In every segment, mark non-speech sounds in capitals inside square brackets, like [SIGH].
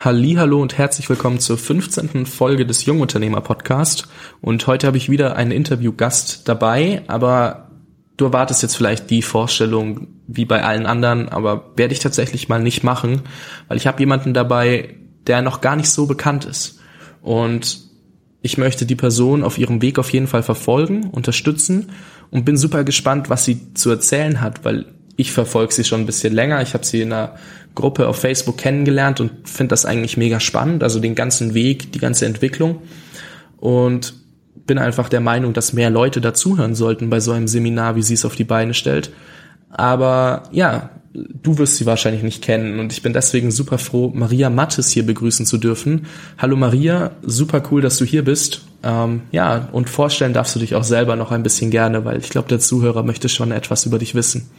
Hallo und herzlich willkommen zur 15. Folge des Jungunternehmer Podcast. Und heute habe ich wieder einen Interviewgast dabei, aber du erwartest jetzt vielleicht die Vorstellung wie bei allen anderen, aber werde ich tatsächlich mal nicht machen, weil ich habe jemanden dabei, der noch gar nicht so bekannt ist. Und ich möchte die Person auf ihrem Weg auf jeden Fall verfolgen, unterstützen und bin super gespannt, was sie zu erzählen hat, weil ich verfolge sie schon ein bisschen länger. Ich habe sie in einer Gruppe auf Facebook kennengelernt und finde das eigentlich mega spannend, also den ganzen Weg, die ganze Entwicklung. Und bin einfach der Meinung, dass mehr Leute dazuhören sollten bei so einem Seminar, wie sie es auf die Beine stellt. Aber ja, du wirst sie wahrscheinlich nicht kennen und ich bin deswegen super froh, Maria Mattes hier begrüßen zu dürfen. Hallo Maria, super cool, dass du hier bist. Ähm, ja, und vorstellen darfst du dich auch selber noch ein bisschen gerne, weil ich glaube, der Zuhörer möchte schon etwas über dich wissen.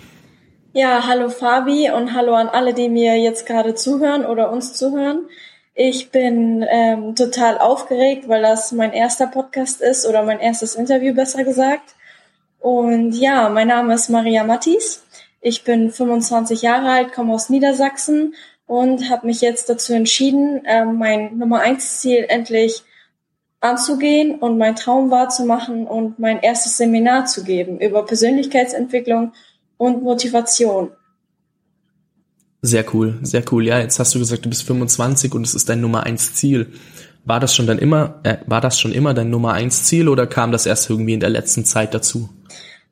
Ja, hallo Fabi und hallo an alle, die mir jetzt gerade zuhören oder uns zuhören. Ich bin ähm, total aufgeregt, weil das mein erster Podcast ist oder mein erstes Interview besser gesagt. Und ja, mein Name ist Maria Mattis. Ich bin 25 Jahre alt, komme aus Niedersachsen und habe mich jetzt dazu entschieden, äh, mein Nummer eins Ziel endlich anzugehen und mein Traum wahrzumachen und mein erstes Seminar zu geben über Persönlichkeitsentwicklung und Motivation. Sehr cool, sehr cool. Ja, jetzt hast du gesagt, du bist 25 und es ist dein Nummer eins Ziel. War das schon dann immer, äh, war das schon immer dein Nummer eins Ziel oder kam das erst irgendwie in der letzten Zeit dazu?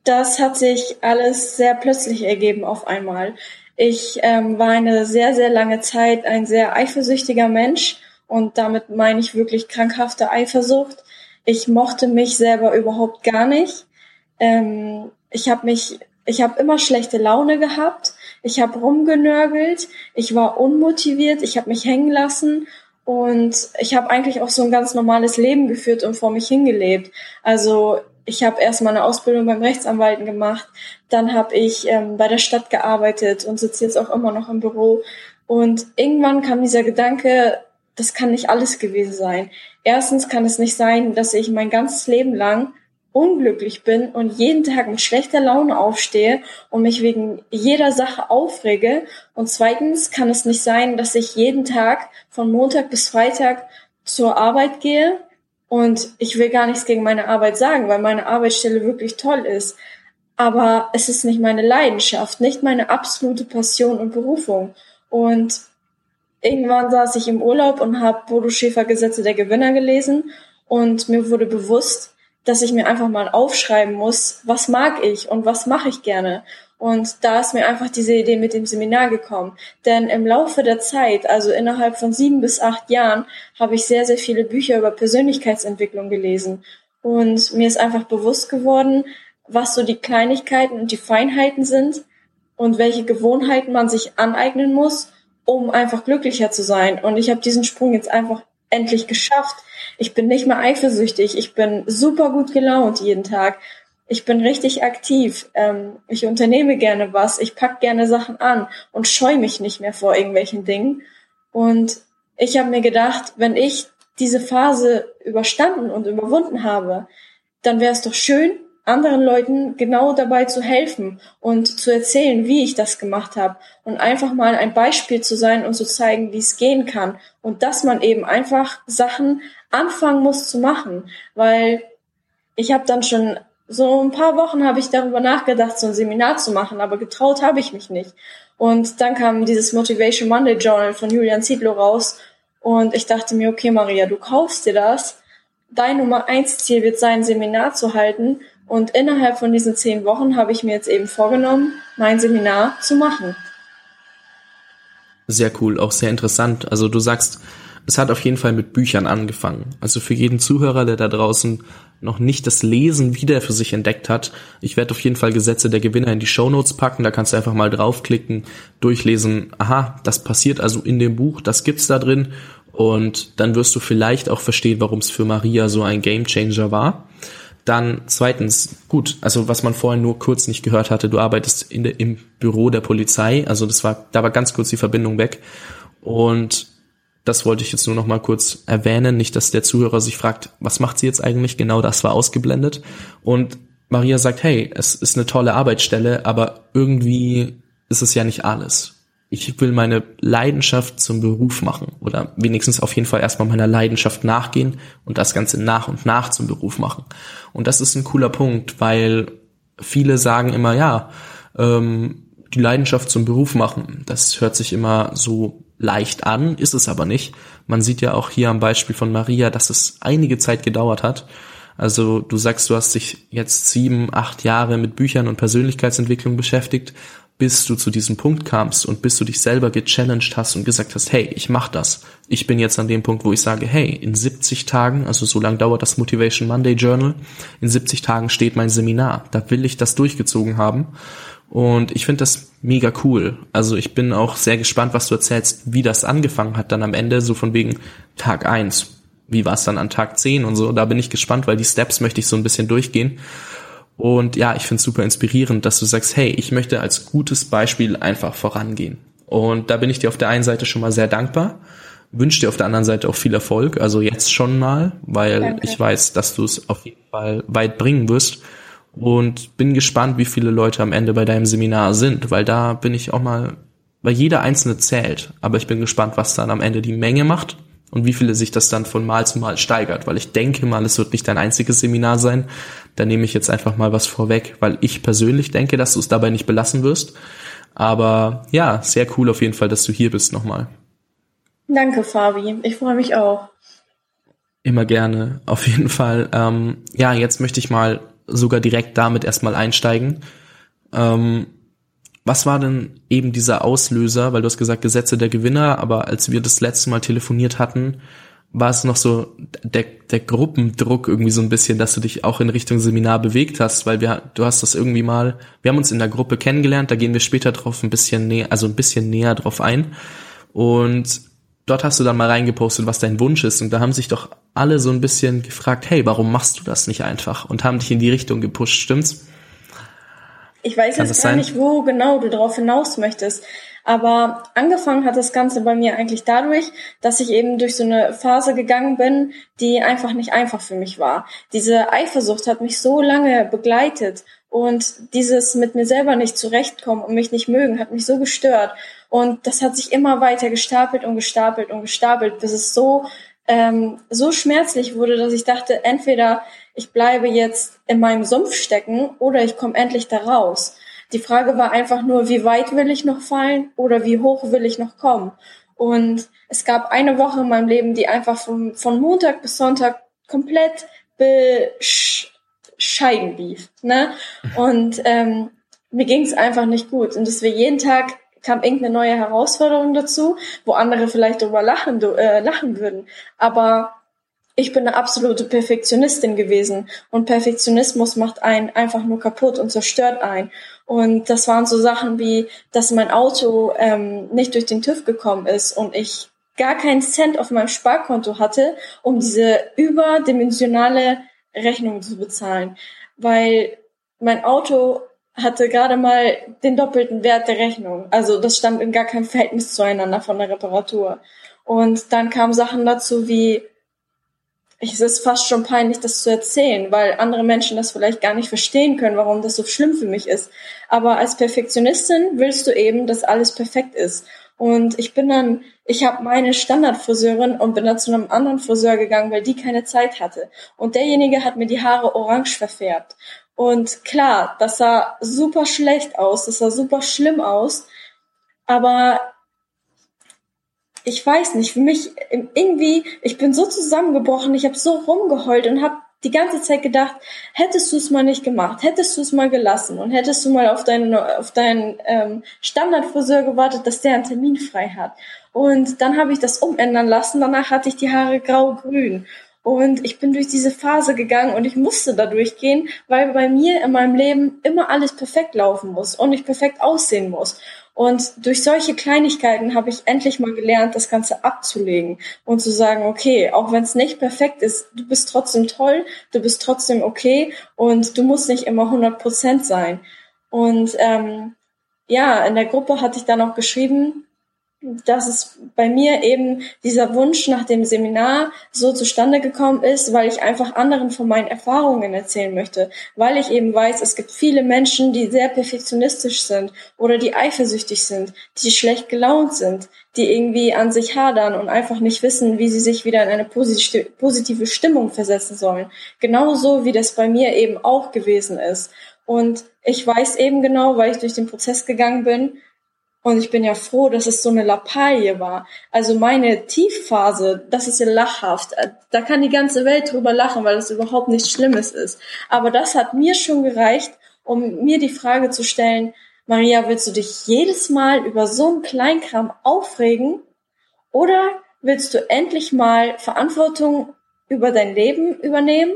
Das hat sich alles sehr plötzlich ergeben auf einmal. Ich ähm, war eine sehr, sehr lange Zeit ein sehr eifersüchtiger Mensch und damit meine ich wirklich krankhafte Eifersucht. Ich mochte mich selber überhaupt gar nicht. Ähm, ich habe mich ich habe immer schlechte Laune gehabt. Ich habe rumgenörgelt. Ich war unmotiviert. Ich habe mich hängen lassen. Und ich habe eigentlich auch so ein ganz normales Leben geführt und vor mich hingelebt. Also ich habe erst mal eine Ausbildung beim Rechtsanwalten gemacht. Dann habe ich ähm, bei der Stadt gearbeitet und sitze jetzt auch immer noch im Büro. Und irgendwann kam dieser Gedanke, das kann nicht alles gewesen sein. Erstens kann es nicht sein, dass ich mein ganzes Leben lang unglücklich bin und jeden Tag mit schlechter Laune aufstehe und mich wegen jeder Sache aufrege. Und zweitens kann es nicht sein, dass ich jeden Tag von Montag bis Freitag zur Arbeit gehe und ich will gar nichts gegen meine Arbeit sagen, weil meine Arbeitsstelle wirklich toll ist. Aber es ist nicht meine Leidenschaft, nicht meine absolute Passion und Berufung. Und irgendwann saß ich im Urlaub und habe Bodo Schäfer Gesetze der Gewinner gelesen und mir wurde bewusst, dass ich mir einfach mal aufschreiben muss, was mag ich und was mache ich gerne. Und da ist mir einfach diese Idee mit dem Seminar gekommen. Denn im Laufe der Zeit, also innerhalb von sieben bis acht Jahren, habe ich sehr, sehr viele Bücher über Persönlichkeitsentwicklung gelesen. Und mir ist einfach bewusst geworden, was so die Kleinigkeiten und die Feinheiten sind und welche Gewohnheiten man sich aneignen muss, um einfach glücklicher zu sein. Und ich habe diesen Sprung jetzt einfach endlich geschafft. Ich bin nicht mehr eifersüchtig. Ich bin super gut gelaunt jeden Tag. Ich bin richtig aktiv. Ähm, ich unternehme gerne was. Ich pack gerne Sachen an und scheue mich nicht mehr vor irgendwelchen Dingen. Und ich habe mir gedacht, wenn ich diese Phase überstanden und überwunden habe, dann wäre es doch schön, anderen Leuten genau dabei zu helfen und zu erzählen, wie ich das gemacht habe und einfach mal ein Beispiel zu sein und zu zeigen, wie es gehen kann und dass man eben einfach Sachen anfangen muss zu machen, weil ich habe dann schon so ein paar Wochen habe ich darüber nachgedacht, so ein Seminar zu machen, aber getraut habe ich mich nicht. Und dann kam dieses Motivation Monday Journal von Julian Ziedlow raus und ich dachte mir, okay Maria, du kaufst dir das. Dein Nummer eins Ziel wird sein, ein Seminar zu halten und innerhalb von diesen zehn Wochen habe ich mir jetzt eben vorgenommen, mein Seminar zu machen. Sehr cool, auch sehr interessant. Also du sagst, es hat auf jeden Fall mit Büchern angefangen. Also für jeden Zuhörer, der da draußen noch nicht das Lesen wieder für sich entdeckt hat, ich werde auf jeden Fall Gesetze der Gewinner in die Show Notes packen. Da kannst du einfach mal draufklicken, durchlesen. Aha, das passiert also in dem Buch, das gibt's da drin. Und dann wirst du vielleicht auch verstehen, warum es für Maria so ein Gamechanger war. Dann zweitens, gut, also was man vorhin nur kurz nicht gehört hatte, du arbeitest in der, im Büro der Polizei, also das war, da war ganz kurz die Verbindung weg. Und das wollte ich jetzt nur noch mal kurz erwähnen, nicht, dass der Zuhörer sich fragt, was macht sie jetzt eigentlich? Genau das war ausgeblendet. Und Maria sagt, hey, es ist eine tolle Arbeitsstelle, aber irgendwie ist es ja nicht alles. Ich will meine Leidenschaft zum Beruf machen oder wenigstens auf jeden Fall erstmal meiner Leidenschaft nachgehen und das Ganze nach und nach zum Beruf machen. Und das ist ein cooler Punkt, weil viele sagen immer, ja, ähm, die Leidenschaft zum Beruf machen. Das hört sich immer so leicht an, ist es aber nicht. Man sieht ja auch hier am Beispiel von Maria, dass es einige Zeit gedauert hat. Also du sagst, du hast dich jetzt sieben, acht Jahre mit Büchern und Persönlichkeitsentwicklung beschäftigt bis du zu diesem Punkt kamst und bis du dich selber gechallenged hast und gesagt hast, hey, ich mach das. Ich bin jetzt an dem Punkt, wo ich sage, hey, in 70 Tagen, also so lange dauert das Motivation Monday Journal, in 70 Tagen steht mein Seminar. Da will ich das durchgezogen haben. Und ich finde das mega cool. Also ich bin auch sehr gespannt, was du erzählst, wie das angefangen hat dann am Ende, so von wegen Tag eins. Wie war es dann an Tag 10 und so. Da bin ich gespannt, weil die Steps möchte ich so ein bisschen durchgehen. Und ja, ich finde es super inspirierend, dass du sagst, hey, ich möchte als gutes Beispiel einfach vorangehen. Und da bin ich dir auf der einen Seite schon mal sehr dankbar, wünsche dir auf der anderen Seite auch viel Erfolg, also jetzt schon mal, weil Danke. ich weiß, dass du es auf jeden Fall weit bringen wirst. Und bin gespannt, wie viele Leute am Ende bei deinem Seminar sind, weil da bin ich auch mal, weil jeder einzelne zählt. Aber ich bin gespannt, was dann am Ende die Menge macht und wie viele sich das dann von Mal zu Mal steigert, weil ich denke mal, es wird nicht dein einziges Seminar sein. Da nehme ich jetzt einfach mal was vorweg, weil ich persönlich denke, dass du es dabei nicht belassen wirst. Aber ja, sehr cool auf jeden Fall, dass du hier bist nochmal. Danke, Fabi. Ich freue mich auch. Immer gerne, auf jeden Fall. Ähm, ja, jetzt möchte ich mal sogar direkt damit erstmal einsteigen. Ähm, was war denn eben dieser Auslöser? Weil du hast gesagt, Gesetze der Gewinner, aber als wir das letzte Mal telefoniert hatten, war es noch so der, der Gruppendruck irgendwie so ein bisschen, dass du dich auch in Richtung Seminar bewegt hast, weil wir, du hast das irgendwie mal, wir haben uns in der Gruppe kennengelernt, da gehen wir später drauf ein bisschen näher, also ein bisschen näher drauf ein. Und dort hast du dann mal reingepostet, was dein Wunsch ist. Und da haben sich doch alle so ein bisschen gefragt, hey, warum machst du das nicht einfach? Und haben dich in die Richtung gepusht, stimmt's? Ich weiß Kann jetzt gar sein? nicht, wo genau du darauf hinaus möchtest. Aber angefangen hat das Ganze bei mir eigentlich dadurch, dass ich eben durch so eine Phase gegangen bin, die einfach nicht einfach für mich war. Diese Eifersucht hat mich so lange begleitet und dieses mit mir selber nicht zurechtkommen und mich nicht mögen hat mich so gestört. Und das hat sich immer weiter gestapelt und gestapelt und gestapelt, bis es so ähm, so schmerzlich wurde, dass ich dachte, entweder ich bleibe jetzt in meinem Sumpf stecken oder ich komme endlich da raus. Die Frage war einfach nur, wie weit will ich noch fallen oder wie hoch will ich noch kommen? Und es gab eine Woche in meinem Leben, die einfach von, von Montag bis Sonntag komplett bescheiden lief. Ne? Und ähm, mir ging es einfach nicht gut. Und dass wir jeden Tag kam irgendeine neue Herausforderung dazu, wo andere vielleicht darüber lachen, äh, lachen würden. Aber ich bin eine absolute Perfektionistin gewesen und Perfektionismus macht einen einfach nur kaputt und zerstört einen. Und das waren so Sachen wie, dass mein Auto ähm, nicht durch den TÜV gekommen ist und ich gar keinen Cent auf meinem Sparkonto hatte, um diese überdimensionale Rechnung zu bezahlen, weil mein Auto hatte gerade mal den doppelten Wert der Rechnung. Also das stand in gar keinem Verhältnis zueinander von der Reparatur. Und dann kamen Sachen dazu wie, es ist fast schon peinlich, das zu erzählen, weil andere Menschen das vielleicht gar nicht verstehen können, warum das so schlimm für mich ist. Aber als Perfektionistin willst du eben, dass alles perfekt ist. Und ich bin dann, ich habe meine Standardfriseurin und bin dann zu einem anderen Friseur gegangen, weil die keine Zeit hatte. Und derjenige hat mir die Haare orange verfärbt. Und klar, das sah super schlecht aus, das sah super schlimm aus. Aber ich weiß nicht, für mich irgendwie, ich bin so zusammengebrochen, ich habe so rumgeheult und habe die ganze Zeit gedacht, hättest du es mal nicht gemacht, hättest du es mal gelassen und hättest du mal auf deinen, auf deinen ähm, Standardfriseur gewartet, dass der einen Termin frei hat. Und dann habe ich das umändern lassen, danach hatte ich die Haare grau-grün. Und ich bin durch diese Phase gegangen und ich musste da durchgehen, weil bei mir in meinem Leben immer alles perfekt laufen muss und ich perfekt aussehen muss. Und durch solche Kleinigkeiten habe ich endlich mal gelernt, das Ganze abzulegen und zu sagen, okay, auch wenn es nicht perfekt ist, du bist trotzdem toll, du bist trotzdem okay und du musst nicht immer 100 Prozent sein. Und ähm, ja, in der Gruppe hatte ich dann auch geschrieben, dass es bei mir eben dieser Wunsch nach dem Seminar so zustande gekommen ist, weil ich einfach anderen von meinen Erfahrungen erzählen möchte, weil ich eben weiß, es gibt viele Menschen, die sehr perfektionistisch sind oder die eifersüchtig sind, die schlecht gelaunt sind, die irgendwie an sich hadern und einfach nicht wissen, wie sie sich wieder in eine positive Stimmung versetzen sollen. Genauso wie das bei mir eben auch gewesen ist. Und ich weiß eben genau, weil ich durch den Prozess gegangen bin, und ich bin ja froh, dass es so eine Lappalie war. Also meine Tiefphase, das ist ja lachhaft. Da kann die ganze Welt drüber lachen, weil es überhaupt nichts Schlimmes ist. Aber das hat mir schon gereicht, um mir die Frage zu stellen, Maria, willst du dich jedes Mal über so einen Kleinkram aufregen? Oder willst du endlich mal Verantwortung über dein Leben übernehmen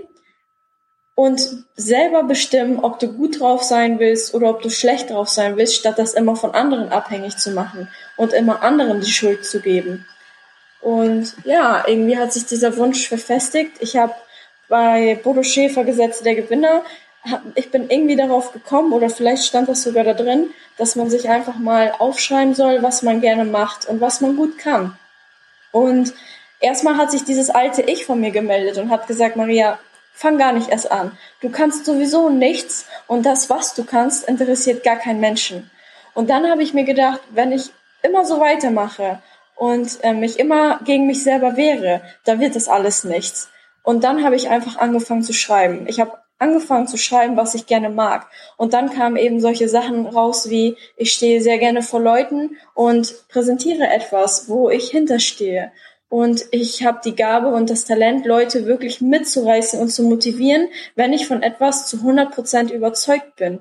und selber bestimmen, ob du gut drauf sein willst oder ob du schlecht drauf sein willst, statt das immer von anderen abhängig zu machen und immer anderen die Schuld zu geben. Und ja, irgendwie hat sich dieser Wunsch verfestigt. Ich habe bei Bodo Schäfer Gesetze der Gewinner, ich bin irgendwie darauf gekommen oder vielleicht stand das sogar da drin, dass man sich einfach mal aufschreiben soll, was man gerne macht und was man gut kann. Und erstmal hat sich dieses alte Ich von mir gemeldet und hat gesagt, Maria, Fang gar nicht erst an. Du kannst sowieso nichts und das, was du kannst, interessiert gar keinen Menschen. Und dann habe ich mir gedacht, wenn ich immer so weitermache und äh, mich immer gegen mich selber wehre, dann wird das alles nichts. Und dann habe ich einfach angefangen zu schreiben. Ich habe angefangen zu schreiben, was ich gerne mag. Und dann kamen eben solche Sachen raus wie, ich stehe sehr gerne vor Leuten und präsentiere etwas, wo ich hinterstehe. Und ich habe die Gabe und das Talent, Leute wirklich mitzureißen und zu motivieren, wenn ich von etwas zu 100 Prozent überzeugt bin.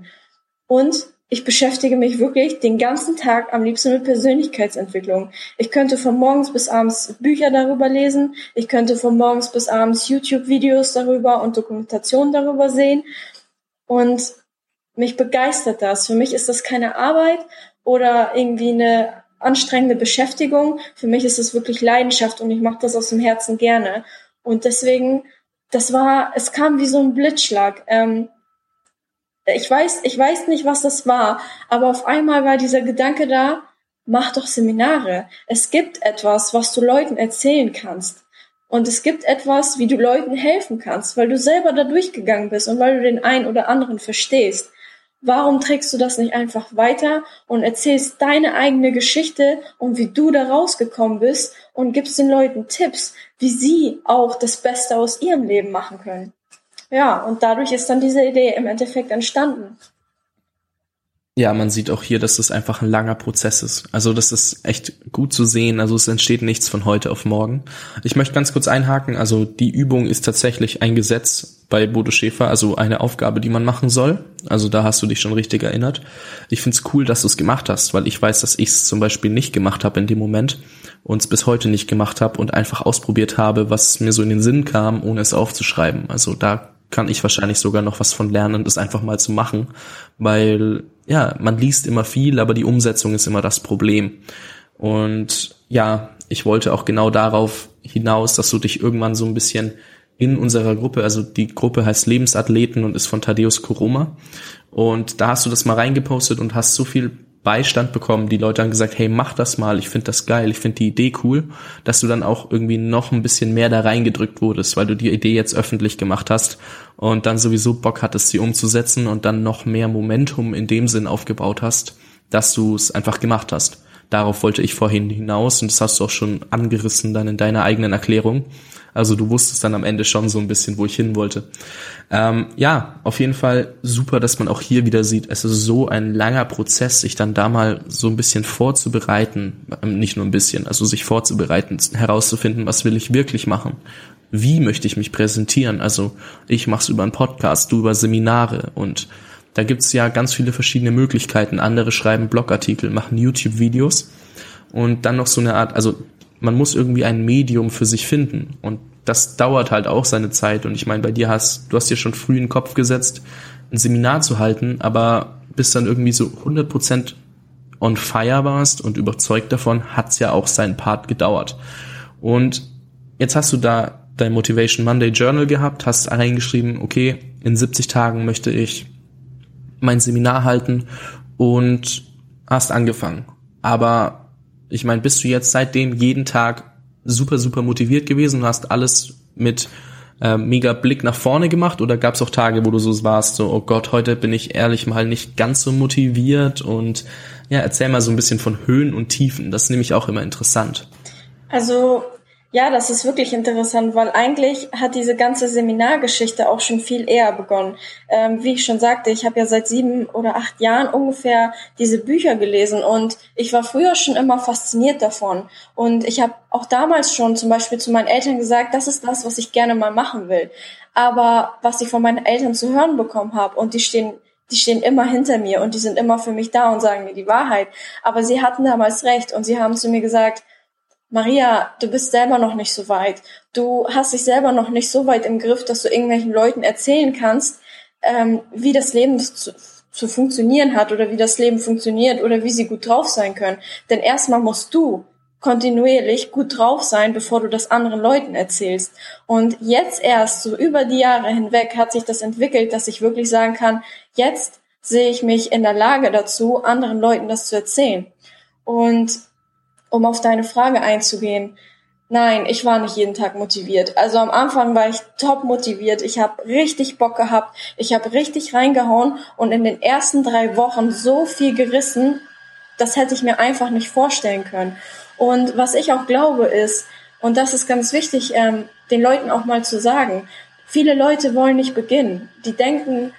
Und ich beschäftige mich wirklich den ganzen Tag am liebsten mit Persönlichkeitsentwicklung. Ich könnte von morgens bis abends Bücher darüber lesen. Ich könnte von morgens bis abends YouTube-Videos darüber und Dokumentationen darüber sehen. Und mich begeistert das. Für mich ist das keine Arbeit oder irgendwie eine anstrengende Beschäftigung. Für mich ist es wirklich Leidenschaft und ich mache das aus dem Herzen gerne. Und deswegen, das war, es kam wie so ein Blitzschlag. Ähm, ich weiß, ich weiß nicht, was das war, aber auf einmal war dieser Gedanke da, mach doch Seminare. Es gibt etwas, was du Leuten erzählen kannst. Und es gibt etwas, wie du Leuten helfen kannst, weil du selber da durchgegangen bist und weil du den einen oder anderen verstehst. Warum trägst du das nicht einfach weiter und erzählst deine eigene Geschichte und wie du da rausgekommen bist und gibst den Leuten Tipps, wie sie auch das Beste aus ihrem Leben machen können? Ja, und dadurch ist dann diese Idee im Endeffekt entstanden. Ja, man sieht auch hier, dass das einfach ein langer Prozess ist. Also das ist echt gut zu sehen. Also es entsteht nichts von heute auf morgen. Ich möchte ganz kurz einhaken. Also die Übung ist tatsächlich ein Gesetz bei Bodo Schäfer, also eine Aufgabe, die man machen soll. Also da hast du dich schon richtig erinnert. Ich find's cool, dass du es gemacht hast, weil ich weiß, dass ich es zum Beispiel nicht gemacht habe in dem Moment und es bis heute nicht gemacht habe und einfach ausprobiert habe, was mir so in den Sinn kam, ohne es aufzuschreiben. Also da kann ich wahrscheinlich sogar noch was von lernen, das einfach mal zu machen, weil ja, man liest immer viel, aber die Umsetzung ist immer das Problem. Und ja, ich wollte auch genau darauf hinaus, dass du dich irgendwann so ein bisschen in unserer Gruppe, also die Gruppe heißt Lebensathleten und ist von Thaddeus Koroma. Und da hast du das mal reingepostet und hast so viel Beistand bekommen. Die Leute haben gesagt, hey, mach das mal, ich finde das geil, ich finde die Idee cool, dass du dann auch irgendwie noch ein bisschen mehr da reingedrückt wurdest, weil du die Idee jetzt öffentlich gemacht hast und dann sowieso Bock hattest, sie umzusetzen und dann noch mehr Momentum in dem Sinn aufgebaut hast, dass du es einfach gemacht hast. Darauf wollte ich vorhin hinaus und das hast du auch schon angerissen dann in deiner eigenen Erklärung. Also du wusstest dann am Ende schon so ein bisschen, wo ich hin wollte. Ähm, ja, auf jeden Fall super, dass man auch hier wieder sieht, es ist so ein langer Prozess, sich dann da mal so ein bisschen vorzubereiten, ähm, nicht nur ein bisschen, also sich vorzubereiten, herauszufinden, was will ich wirklich machen. Wie möchte ich mich präsentieren? Also ich mache es über einen Podcast, du über Seminare und da gibt's ja ganz viele verschiedene Möglichkeiten. Andere schreiben Blogartikel, machen YouTube-Videos und dann noch so eine Art, also man muss irgendwie ein Medium für sich finden. Und das dauert halt auch seine Zeit. Und ich meine, bei dir hast, du hast dir schon früh in den Kopf gesetzt, ein Seminar zu halten, aber bis dann irgendwie so 100% on fire warst und überzeugt davon, hat's ja auch seinen Part gedauert. Und jetzt hast du da dein Motivation Monday Journal gehabt, hast reingeschrieben, okay, in 70 Tagen möchte ich mein Seminar halten und hast angefangen. Aber Ich meine, bist du jetzt seitdem jeden Tag super, super motiviert gewesen und hast alles mit äh, mega Blick nach vorne gemacht? Oder gab es auch Tage, wo du so warst, so, oh Gott, heute bin ich ehrlich mal nicht ganz so motiviert? Und ja, erzähl mal so ein bisschen von Höhen und Tiefen, das ist nämlich auch immer interessant. Also ja, das ist wirklich interessant, weil eigentlich hat diese ganze Seminargeschichte auch schon viel eher begonnen. Ähm, wie ich schon sagte, ich habe ja seit sieben oder acht Jahren ungefähr diese Bücher gelesen und ich war früher schon immer fasziniert davon. Und ich habe auch damals schon zum Beispiel zu meinen Eltern gesagt, das ist das, was ich gerne mal machen will. Aber was ich von meinen Eltern zu hören bekommen habe und die stehen die stehen immer hinter mir und die sind immer für mich da und sagen mir die Wahrheit. Aber sie hatten damals recht und sie haben zu mir gesagt, Maria, du bist selber noch nicht so weit. Du hast dich selber noch nicht so weit im Griff, dass du irgendwelchen Leuten erzählen kannst, ähm, wie das Leben zu, zu funktionieren hat oder wie das Leben funktioniert oder wie sie gut drauf sein können. Denn erstmal musst du kontinuierlich gut drauf sein, bevor du das anderen Leuten erzählst. Und jetzt erst, so über die Jahre hinweg, hat sich das entwickelt, dass ich wirklich sagen kann, jetzt sehe ich mich in der Lage dazu, anderen Leuten das zu erzählen. Und um auf deine Frage einzugehen, nein, ich war nicht jeden Tag motiviert. Also am Anfang war ich top motiviert. Ich habe richtig Bock gehabt. Ich habe richtig reingehauen und in den ersten drei Wochen so viel gerissen, das hätte ich mir einfach nicht vorstellen können. Und was ich auch glaube ist, und das ist ganz wichtig, ähm, den Leuten auch mal zu sagen, viele Leute wollen nicht beginnen. Die denken,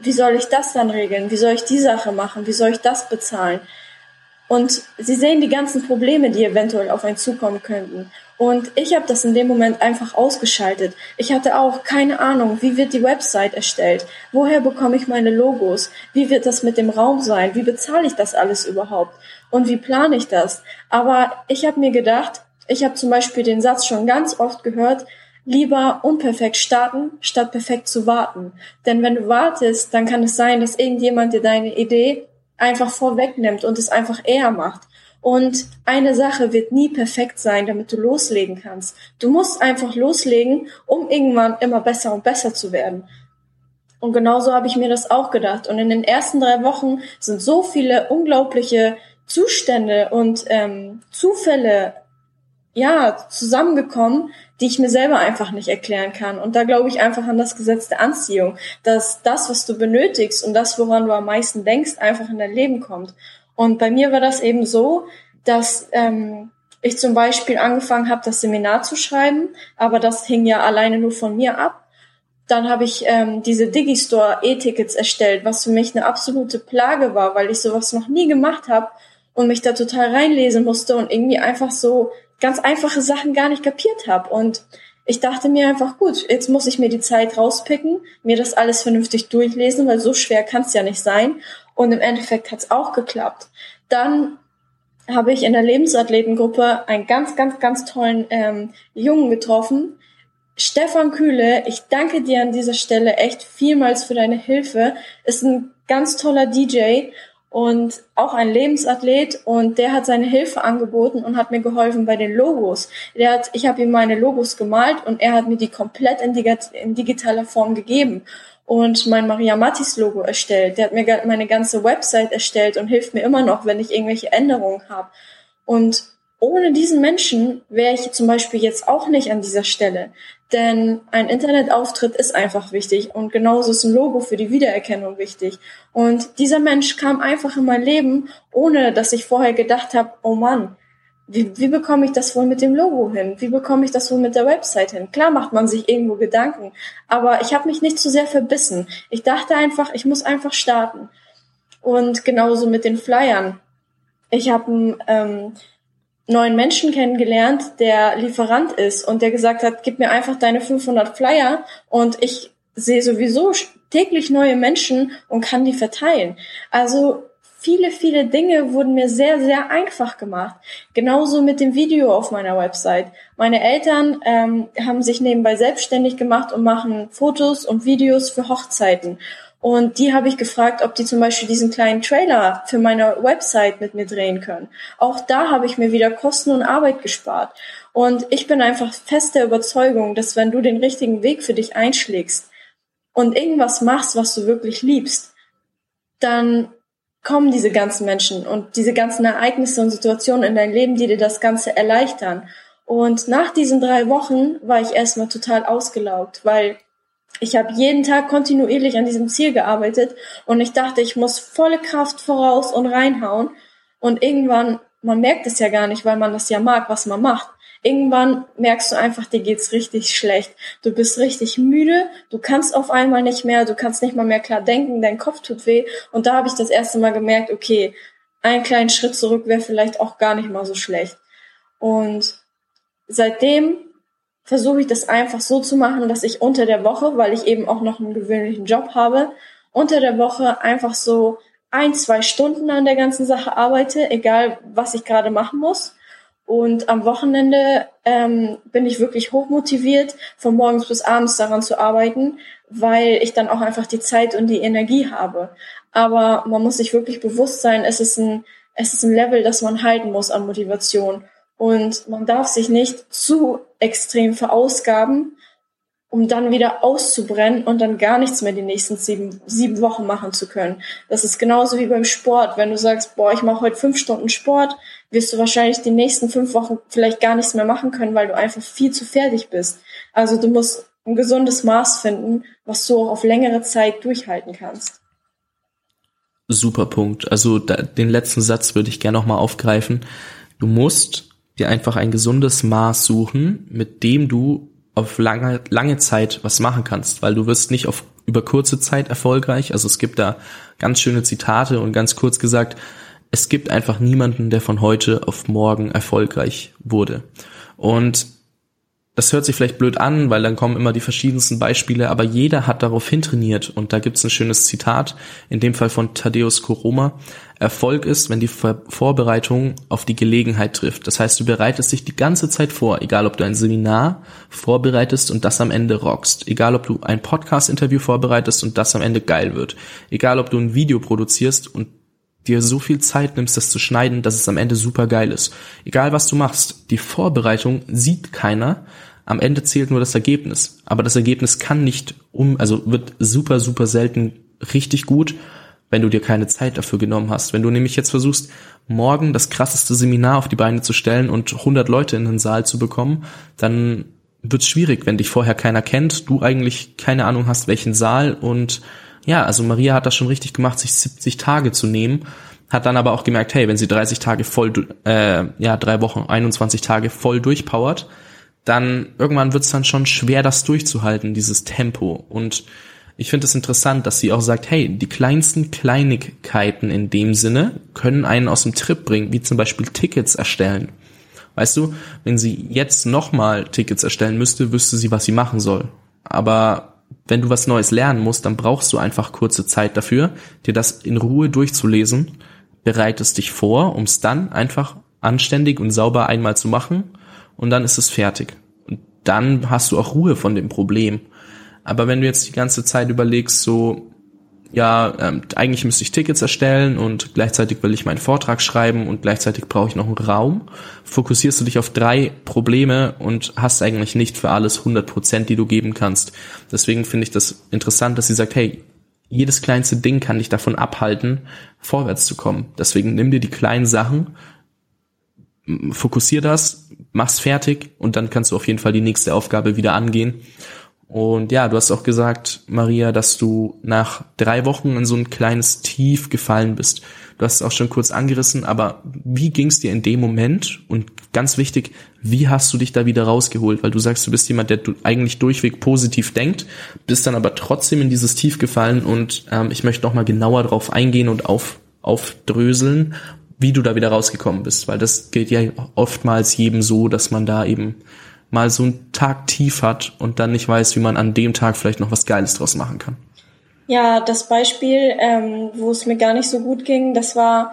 wie soll ich das dann regeln? Wie soll ich die Sache machen? Wie soll ich das bezahlen? Und sie sehen die ganzen Probleme, die eventuell auf einen zukommen könnten. Und ich habe das in dem Moment einfach ausgeschaltet. Ich hatte auch keine Ahnung, wie wird die Website erstellt? Woher bekomme ich meine Logos? Wie wird das mit dem Raum sein? Wie bezahle ich das alles überhaupt? Und wie plane ich das? Aber ich habe mir gedacht, ich habe zum Beispiel den Satz schon ganz oft gehört, lieber unperfekt starten, statt perfekt zu warten. Denn wenn du wartest, dann kann es sein, dass irgendjemand dir deine Idee einfach vorwegnimmt und es einfach eher macht. Und eine Sache wird nie perfekt sein, damit du loslegen kannst. Du musst einfach loslegen, um irgendwann immer besser und besser zu werden. Und genauso habe ich mir das auch gedacht. Und in den ersten drei Wochen sind so viele unglaubliche Zustände und ähm, Zufälle ja zusammengekommen, die ich mir selber einfach nicht erklären kann. Und da glaube ich einfach an das Gesetz der Anziehung, dass das, was du benötigst und das, woran du am meisten denkst, einfach in dein Leben kommt. Und bei mir war das eben so, dass ähm, ich zum Beispiel angefangen habe, das Seminar zu schreiben, aber das hing ja alleine nur von mir ab. Dann habe ich ähm, diese Digistore E-Tickets erstellt, was für mich eine absolute Plage war, weil ich sowas noch nie gemacht habe und mich da total reinlesen musste und irgendwie einfach so ganz einfache Sachen gar nicht kapiert habe. Und ich dachte mir einfach, gut, jetzt muss ich mir die Zeit rauspicken, mir das alles vernünftig durchlesen, weil so schwer kann es ja nicht sein. Und im Endeffekt hat es auch geklappt. Dann habe ich in der Lebensathletengruppe einen ganz, ganz, ganz tollen ähm, Jungen getroffen. Stefan Kühle, ich danke dir an dieser Stelle echt vielmals für deine Hilfe. Ist ein ganz toller DJ und auch ein Lebensathlet und der hat seine Hilfe angeboten und hat mir geholfen bei den Logos. Der hat, ich habe ihm meine Logos gemalt und er hat mir die komplett in, in digitaler Form gegeben und mein Maria Mattis Logo erstellt. Der hat mir meine ganze Website erstellt und hilft mir immer noch, wenn ich irgendwelche Änderungen habe. Und ohne diesen Menschen wäre ich zum Beispiel jetzt auch nicht an dieser Stelle. Denn ein Internetauftritt ist einfach wichtig und genauso ist ein Logo für die Wiedererkennung wichtig. Und dieser Mensch kam einfach in mein Leben, ohne dass ich vorher gedacht habe, oh Mann, wie, wie bekomme ich das wohl mit dem Logo hin? Wie bekomme ich das wohl mit der Website hin? Klar macht man sich irgendwo Gedanken, aber ich habe mich nicht zu sehr verbissen. Ich dachte einfach, ich muss einfach starten. Und genauso mit den Flyern. Ich habe ähm, neuen Menschen kennengelernt, der Lieferant ist und der gesagt hat, gib mir einfach deine 500 Flyer und ich sehe sowieso täglich neue Menschen und kann die verteilen. Also viele, viele Dinge wurden mir sehr, sehr einfach gemacht. Genauso mit dem Video auf meiner Website. Meine Eltern ähm, haben sich nebenbei selbstständig gemacht und machen Fotos und Videos für Hochzeiten. Und die habe ich gefragt, ob die zum Beispiel diesen kleinen Trailer für meine Website mit mir drehen können. Auch da habe ich mir wieder Kosten und Arbeit gespart. Und ich bin einfach fest der Überzeugung, dass wenn du den richtigen Weg für dich einschlägst und irgendwas machst, was du wirklich liebst, dann kommen diese ganzen Menschen und diese ganzen Ereignisse und Situationen in dein Leben, die dir das Ganze erleichtern. Und nach diesen drei Wochen war ich erstmal total ausgelaugt, weil ich habe jeden Tag kontinuierlich an diesem Ziel gearbeitet und ich dachte, ich muss volle Kraft voraus und reinhauen. Und irgendwann, man merkt es ja gar nicht, weil man das ja mag, was man macht. Irgendwann merkst du einfach, dir geht's richtig schlecht. Du bist richtig müde, du kannst auf einmal nicht mehr, du kannst nicht mal mehr klar denken, dein Kopf tut weh. Und da habe ich das erste Mal gemerkt, okay, einen kleinen Schritt zurück wäre vielleicht auch gar nicht mal so schlecht. Und seitdem versuche ich das einfach so zu machen, dass ich unter der Woche, weil ich eben auch noch einen gewöhnlichen Job habe, unter der Woche einfach so ein, zwei Stunden an der ganzen Sache arbeite, egal was ich gerade machen muss. Und am Wochenende ähm, bin ich wirklich hochmotiviert, von morgens bis abends daran zu arbeiten, weil ich dann auch einfach die Zeit und die Energie habe. Aber man muss sich wirklich bewusst sein, es ist ein, es ist ein Level, das man halten muss an Motivation. Und man darf sich nicht zu extrem verausgaben, um dann wieder auszubrennen und dann gar nichts mehr die nächsten sieben, sieben Wochen machen zu können. Das ist genauso wie beim Sport. Wenn du sagst, boah, ich mache heute fünf Stunden Sport, wirst du wahrscheinlich die nächsten fünf Wochen vielleicht gar nichts mehr machen können, weil du einfach viel zu fertig bist. Also du musst ein gesundes Maß finden, was du auch auf längere Zeit durchhalten kannst. Super Punkt. Also da, den letzten Satz würde ich gerne nochmal aufgreifen. Du musst dir einfach ein gesundes Maß suchen, mit dem du auf lange, lange Zeit was machen kannst, weil du wirst nicht auf über kurze Zeit erfolgreich. Also es gibt da ganz schöne Zitate und ganz kurz gesagt, es gibt einfach niemanden, der von heute auf morgen erfolgreich wurde. Und das hört sich vielleicht blöd an, weil dann kommen immer die verschiedensten Beispiele, aber jeder hat darauf hintrainiert. Und da gibt's ein schönes Zitat, in dem Fall von Thaddeus Koroma. Erfolg ist, wenn die Vorbereitung auf die Gelegenheit trifft. Das heißt, du bereitest dich die ganze Zeit vor, egal ob du ein Seminar vorbereitest und das am Ende rockst, egal ob du ein Podcast-Interview vorbereitest und das am Ende geil wird, egal ob du ein Video produzierst und dir so viel Zeit nimmst, das zu schneiden, dass es am Ende super geil ist. Egal was du machst, die Vorbereitung sieht keiner, am Ende zählt nur das Ergebnis. Aber das Ergebnis kann nicht um, also wird super, super selten richtig gut, wenn du dir keine Zeit dafür genommen hast. Wenn du nämlich jetzt versuchst, morgen das krasseste Seminar auf die Beine zu stellen und 100 Leute in den Saal zu bekommen, dann wird es schwierig, wenn dich vorher keiner kennt, du eigentlich keine Ahnung hast, welchen Saal und ja, also Maria hat das schon richtig gemacht, sich 70 Tage zu nehmen, hat dann aber auch gemerkt, hey, wenn sie 30 Tage voll, äh, ja, drei Wochen, 21 Tage voll durchpowert, dann irgendwann wird es dann schon schwer, das durchzuhalten, dieses Tempo. Und ich finde es interessant, dass sie auch sagt, hey, die kleinsten Kleinigkeiten in dem Sinne können einen aus dem Trip bringen, wie zum Beispiel Tickets erstellen. Weißt du, wenn sie jetzt nochmal Tickets erstellen müsste, wüsste sie, was sie machen soll. Aber wenn du was Neues lernen musst, dann brauchst du einfach kurze Zeit dafür, dir das in Ruhe durchzulesen, bereitest dich vor, um es dann einfach anständig und sauber einmal zu machen und dann ist es fertig. Und dann hast du auch Ruhe von dem Problem. Aber wenn du jetzt die ganze Zeit überlegst, so, ja, ähm, eigentlich müsste ich Tickets erstellen und gleichzeitig will ich meinen Vortrag schreiben und gleichzeitig brauche ich noch einen Raum, fokussierst du dich auf drei Probleme und hast eigentlich nicht für alles 100 Prozent, die du geben kannst. Deswegen finde ich das interessant, dass sie sagt, hey, jedes kleinste Ding kann dich davon abhalten, vorwärts zu kommen. Deswegen nimm dir die kleinen Sachen fokussier das, mach's fertig und dann kannst du auf jeden Fall die nächste Aufgabe wieder angehen. Und ja, du hast auch gesagt, Maria, dass du nach drei Wochen in so ein kleines Tief gefallen bist. Du hast es auch schon kurz angerissen, aber wie ging's dir in dem Moment? Und ganz wichtig, wie hast du dich da wieder rausgeholt? Weil du sagst, du bist jemand, der eigentlich durchweg positiv denkt, bist dann aber trotzdem in dieses Tief gefallen und ähm, ich möchte noch mal genauer drauf eingehen und auf, aufdröseln, wie du da wieder rausgekommen bist, weil das gilt ja oftmals jedem so, dass man da eben mal so einen Tag tief hat und dann nicht weiß, wie man an dem Tag vielleicht noch was Geiles draus machen kann. Ja, das Beispiel, ähm, wo es mir gar nicht so gut ging, das war,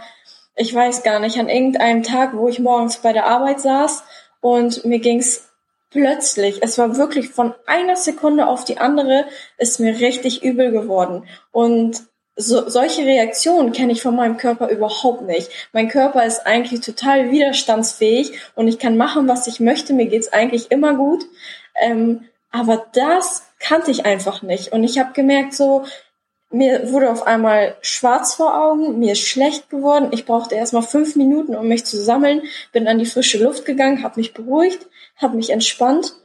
ich weiß gar nicht, an irgendeinem Tag, wo ich morgens bei der Arbeit saß und mir ging's plötzlich, es war wirklich von einer Sekunde auf die andere, ist mir richtig übel geworden. Und so, solche Reaktionen kenne ich von meinem Körper überhaupt nicht. Mein Körper ist eigentlich total widerstandsfähig und ich kann machen, was ich möchte. Mir geht's eigentlich immer gut. Ähm, aber das kannte ich einfach nicht. Und ich habe gemerkt, so, mir wurde auf einmal schwarz vor Augen, mir ist schlecht geworden. Ich brauchte erstmal fünf Minuten, um mich zu sammeln, bin an die frische Luft gegangen, habe mich beruhigt, habe mich entspannt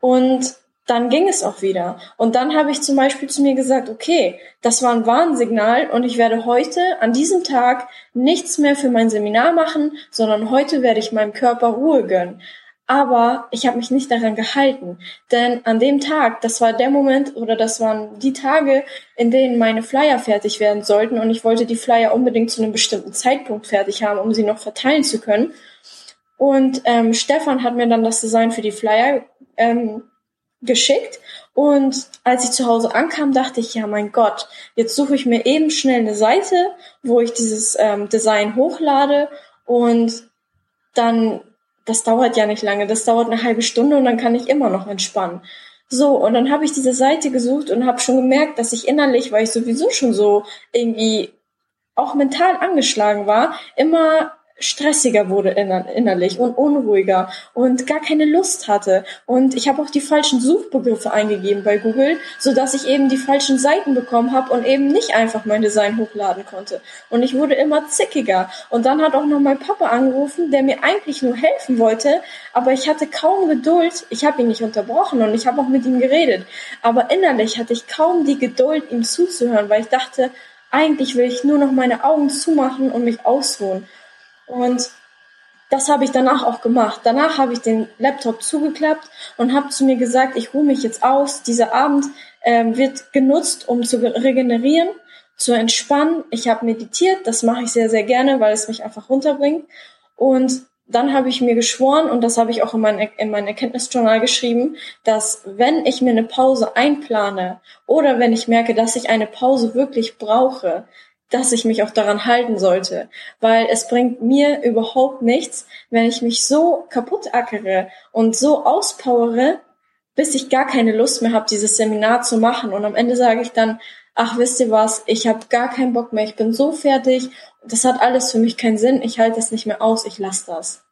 und dann ging es auch wieder. Und dann habe ich zum Beispiel zu mir gesagt, okay, das war ein Warnsignal und ich werde heute an diesem Tag nichts mehr für mein Seminar machen, sondern heute werde ich meinem Körper Ruhe gönnen. Aber ich habe mich nicht daran gehalten, denn an dem Tag, das war der Moment oder das waren die Tage, in denen meine Flyer fertig werden sollten und ich wollte die Flyer unbedingt zu einem bestimmten Zeitpunkt fertig haben, um sie noch verteilen zu können. Und ähm, Stefan hat mir dann das Design für die Flyer ähm, geschickt. Und als ich zu Hause ankam, dachte ich, ja mein Gott, jetzt suche ich mir eben schnell eine Seite, wo ich dieses ähm, Design hochlade und dann, das dauert ja nicht lange, das dauert eine halbe Stunde und dann kann ich immer noch entspannen. So, und dann habe ich diese Seite gesucht und habe schon gemerkt, dass ich innerlich, weil ich sowieso schon so irgendwie auch mental angeschlagen war, immer stressiger wurde innerlich und unruhiger und gar keine Lust hatte. Und ich habe auch die falschen Suchbegriffe eingegeben bei Google, so dass ich eben die falschen Seiten bekommen habe und eben nicht einfach mein Design hochladen konnte. Und ich wurde immer zickiger. Und dann hat auch noch mein Papa angerufen, der mir eigentlich nur helfen wollte, aber ich hatte kaum Geduld. Ich habe ihn nicht unterbrochen und ich habe auch mit ihm geredet. Aber innerlich hatte ich kaum die Geduld, ihm zuzuhören, weil ich dachte, eigentlich will ich nur noch meine Augen zumachen und mich ausruhen. Und das habe ich danach auch gemacht. Danach habe ich den Laptop zugeklappt und habe zu mir gesagt, ich ruhe mich jetzt aus. Dieser Abend ähm, wird genutzt, um zu regenerieren, zu entspannen. Ich habe meditiert, das mache ich sehr, sehr gerne, weil es mich einfach runterbringt. Und dann habe ich mir geschworen, und das habe ich auch in mein, in mein Erkenntnisjournal geschrieben, dass wenn ich mir eine Pause einplane oder wenn ich merke, dass ich eine Pause wirklich brauche, dass ich mich auch daran halten sollte, weil es bringt mir überhaupt nichts, wenn ich mich so kaputt ackere und so auspowere, bis ich gar keine Lust mehr habe, dieses Seminar zu machen. Und am Ende sage ich dann, ach, wisst ihr was, ich habe gar keinen Bock mehr, ich bin so fertig, das hat alles für mich keinen Sinn, ich halte es nicht mehr aus, ich lasse das.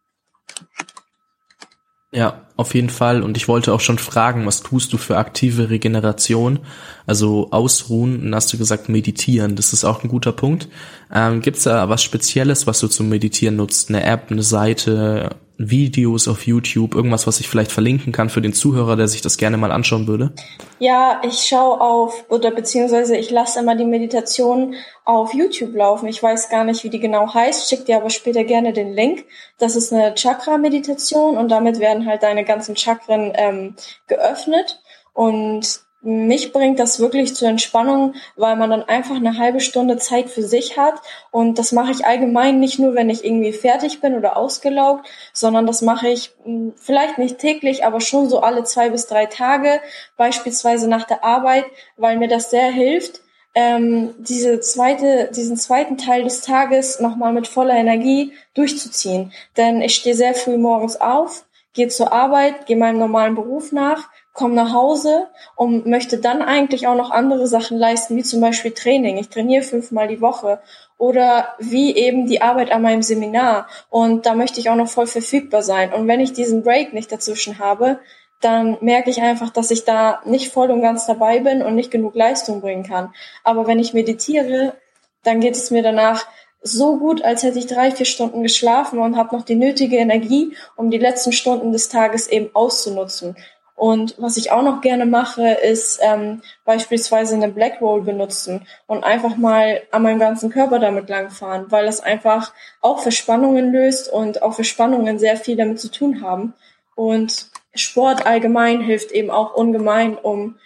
Ja, auf jeden Fall. Und ich wollte auch schon fragen, was tust du für aktive Regeneration? Also ausruhen, und hast du gesagt, meditieren. Das ist auch ein guter Punkt. Ähm, Gibt es da was Spezielles, was du zum Meditieren nutzt? Eine App, eine Seite, Videos auf YouTube, irgendwas, was ich vielleicht verlinken kann für den Zuhörer, der sich das gerne mal anschauen würde? Ja, ich schaue auf oder beziehungsweise ich lasse immer die Meditation auf YouTube laufen. Ich weiß gar nicht, wie die genau heißt, schick dir aber später gerne den Link. Das ist eine Chakra-Meditation und damit werden halt deine ganzen Chakren ähm, geöffnet und mich bringt das wirklich zur Entspannung, weil man dann einfach eine halbe Stunde Zeit für sich hat. Und das mache ich allgemein nicht nur, wenn ich irgendwie fertig bin oder ausgelaugt, sondern das mache ich hm, vielleicht nicht täglich, aber schon so alle zwei bis drei Tage, beispielsweise nach der Arbeit, weil mir das sehr hilft, ähm, diese zweite, diesen zweiten Teil des Tages nochmal mit voller Energie durchzuziehen. Denn ich stehe sehr früh morgens auf, gehe zur Arbeit, gehe meinem normalen Beruf nach, komme nach Hause und möchte dann eigentlich auch noch andere Sachen leisten, wie zum Beispiel Training. Ich trainiere fünfmal die Woche oder wie eben die Arbeit an meinem Seminar. Und da möchte ich auch noch voll verfügbar sein. Und wenn ich diesen Break nicht dazwischen habe, dann merke ich einfach, dass ich da nicht voll und ganz dabei bin und nicht genug Leistung bringen kann. Aber wenn ich meditiere, dann geht es mir danach so gut, als hätte ich drei, vier Stunden geschlafen und habe noch die nötige Energie, um die letzten Stunden des Tages eben auszunutzen. Und was ich auch noch gerne mache, ist ähm, beispielsweise eine Black Roll benutzen und einfach mal an meinem ganzen Körper damit langfahren, weil das einfach auch Verspannungen löst und auch Verspannungen sehr viel damit zu tun haben. Und Sport allgemein hilft eben auch ungemein, um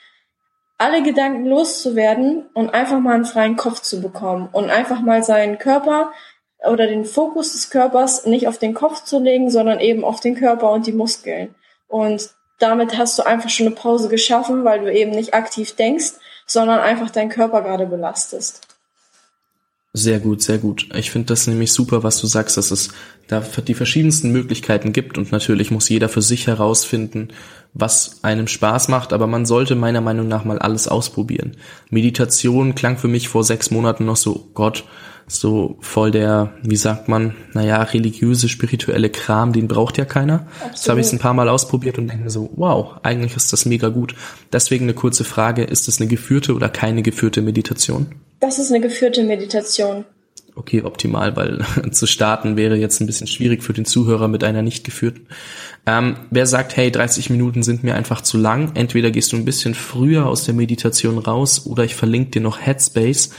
alle Gedanken loszuwerden und einfach mal einen freien Kopf zu bekommen und einfach mal seinen Körper oder den Fokus des Körpers nicht auf den Kopf zu legen, sondern eben auf den Körper und die Muskeln. Und damit hast du einfach schon eine Pause geschaffen, weil du eben nicht aktiv denkst, sondern einfach deinen Körper gerade belastest. Sehr gut, sehr gut. Ich finde das nämlich super, was du sagst, dass es da die verschiedensten Möglichkeiten gibt und natürlich muss jeder für sich herausfinden, was einem Spaß macht, aber man sollte meiner Meinung nach mal alles ausprobieren. Meditation klang für mich vor sechs Monaten noch so, Gott, so voll der, wie sagt man, naja, religiöse, spirituelle Kram, den braucht ja keiner. Absolut. Das habe ich ein paar Mal ausprobiert und denke mir so, wow, eigentlich ist das mega gut. Deswegen eine kurze Frage, ist das eine geführte oder keine geführte Meditation? Das ist eine geführte Meditation. Okay, optimal, weil [LAUGHS] zu starten wäre jetzt ein bisschen schwierig für den Zuhörer mit einer nicht geführten. Ähm, wer sagt, hey, 30 Minuten sind mir einfach zu lang, entweder gehst du ein bisschen früher aus der Meditation raus oder ich verlinke dir noch Headspace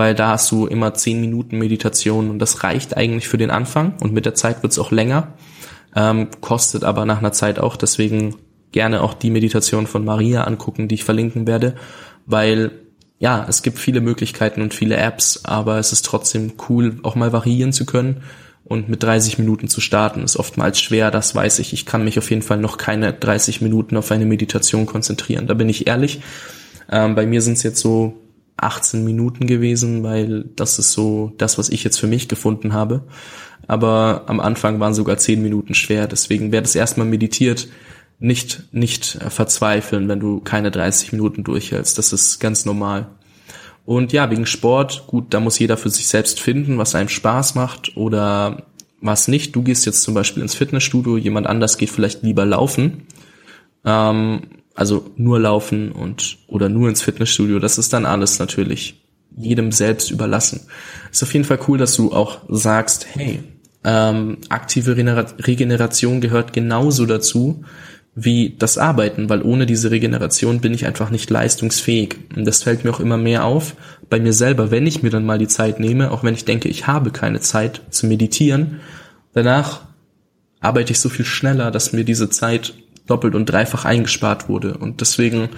weil da hast du immer zehn Minuten Meditation und das reicht eigentlich für den Anfang und mit der Zeit wird's auch länger, ähm, kostet aber nach einer Zeit auch, deswegen gerne auch die Meditation von Maria angucken, die ich verlinken werde, weil ja, es gibt viele Möglichkeiten und viele Apps, aber es ist trotzdem cool, auch mal variieren zu können und mit 30 Minuten zu starten ist oftmals schwer, das weiß ich. Ich kann mich auf jeden Fall noch keine 30 Minuten auf eine Meditation konzentrieren, da bin ich ehrlich. Ähm, bei mir sind es jetzt so 18 Minuten gewesen, weil das ist so das, was ich jetzt für mich gefunden habe. Aber am Anfang waren sogar 10 Minuten schwer. Deswegen wer das erstmal meditiert, nicht, nicht verzweifeln, wenn du keine 30 Minuten durchhältst. Das ist ganz normal. Und ja, wegen Sport, gut, da muss jeder für sich selbst finden, was einem Spaß macht oder was nicht. Du gehst jetzt zum Beispiel ins Fitnessstudio, jemand anders geht vielleicht lieber laufen. Ähm, also nur laufen und oder nur ins Fitnessstudio, das ist dann alles natürlich jedem selbst überlassen. Ist auf jeden Fall cool, dass du auch sagst, hey, ähm, aktive Regeneration gehört genauso dazu wie das Arbeiten, weil ohne diese Regeneration bin ich einfach nicht leistungsfähig. Und das fällt mir auch immer mehr auf bei mir selber, wenn ich mir dann mal die Zeit nehme, auch wenn ich denke, ich habe keine Zeit zu meditieren, danach arbeite ich so viel schneller, dass mir diese Zeit doppelt und dreifach eingespart wurde. Und deswegen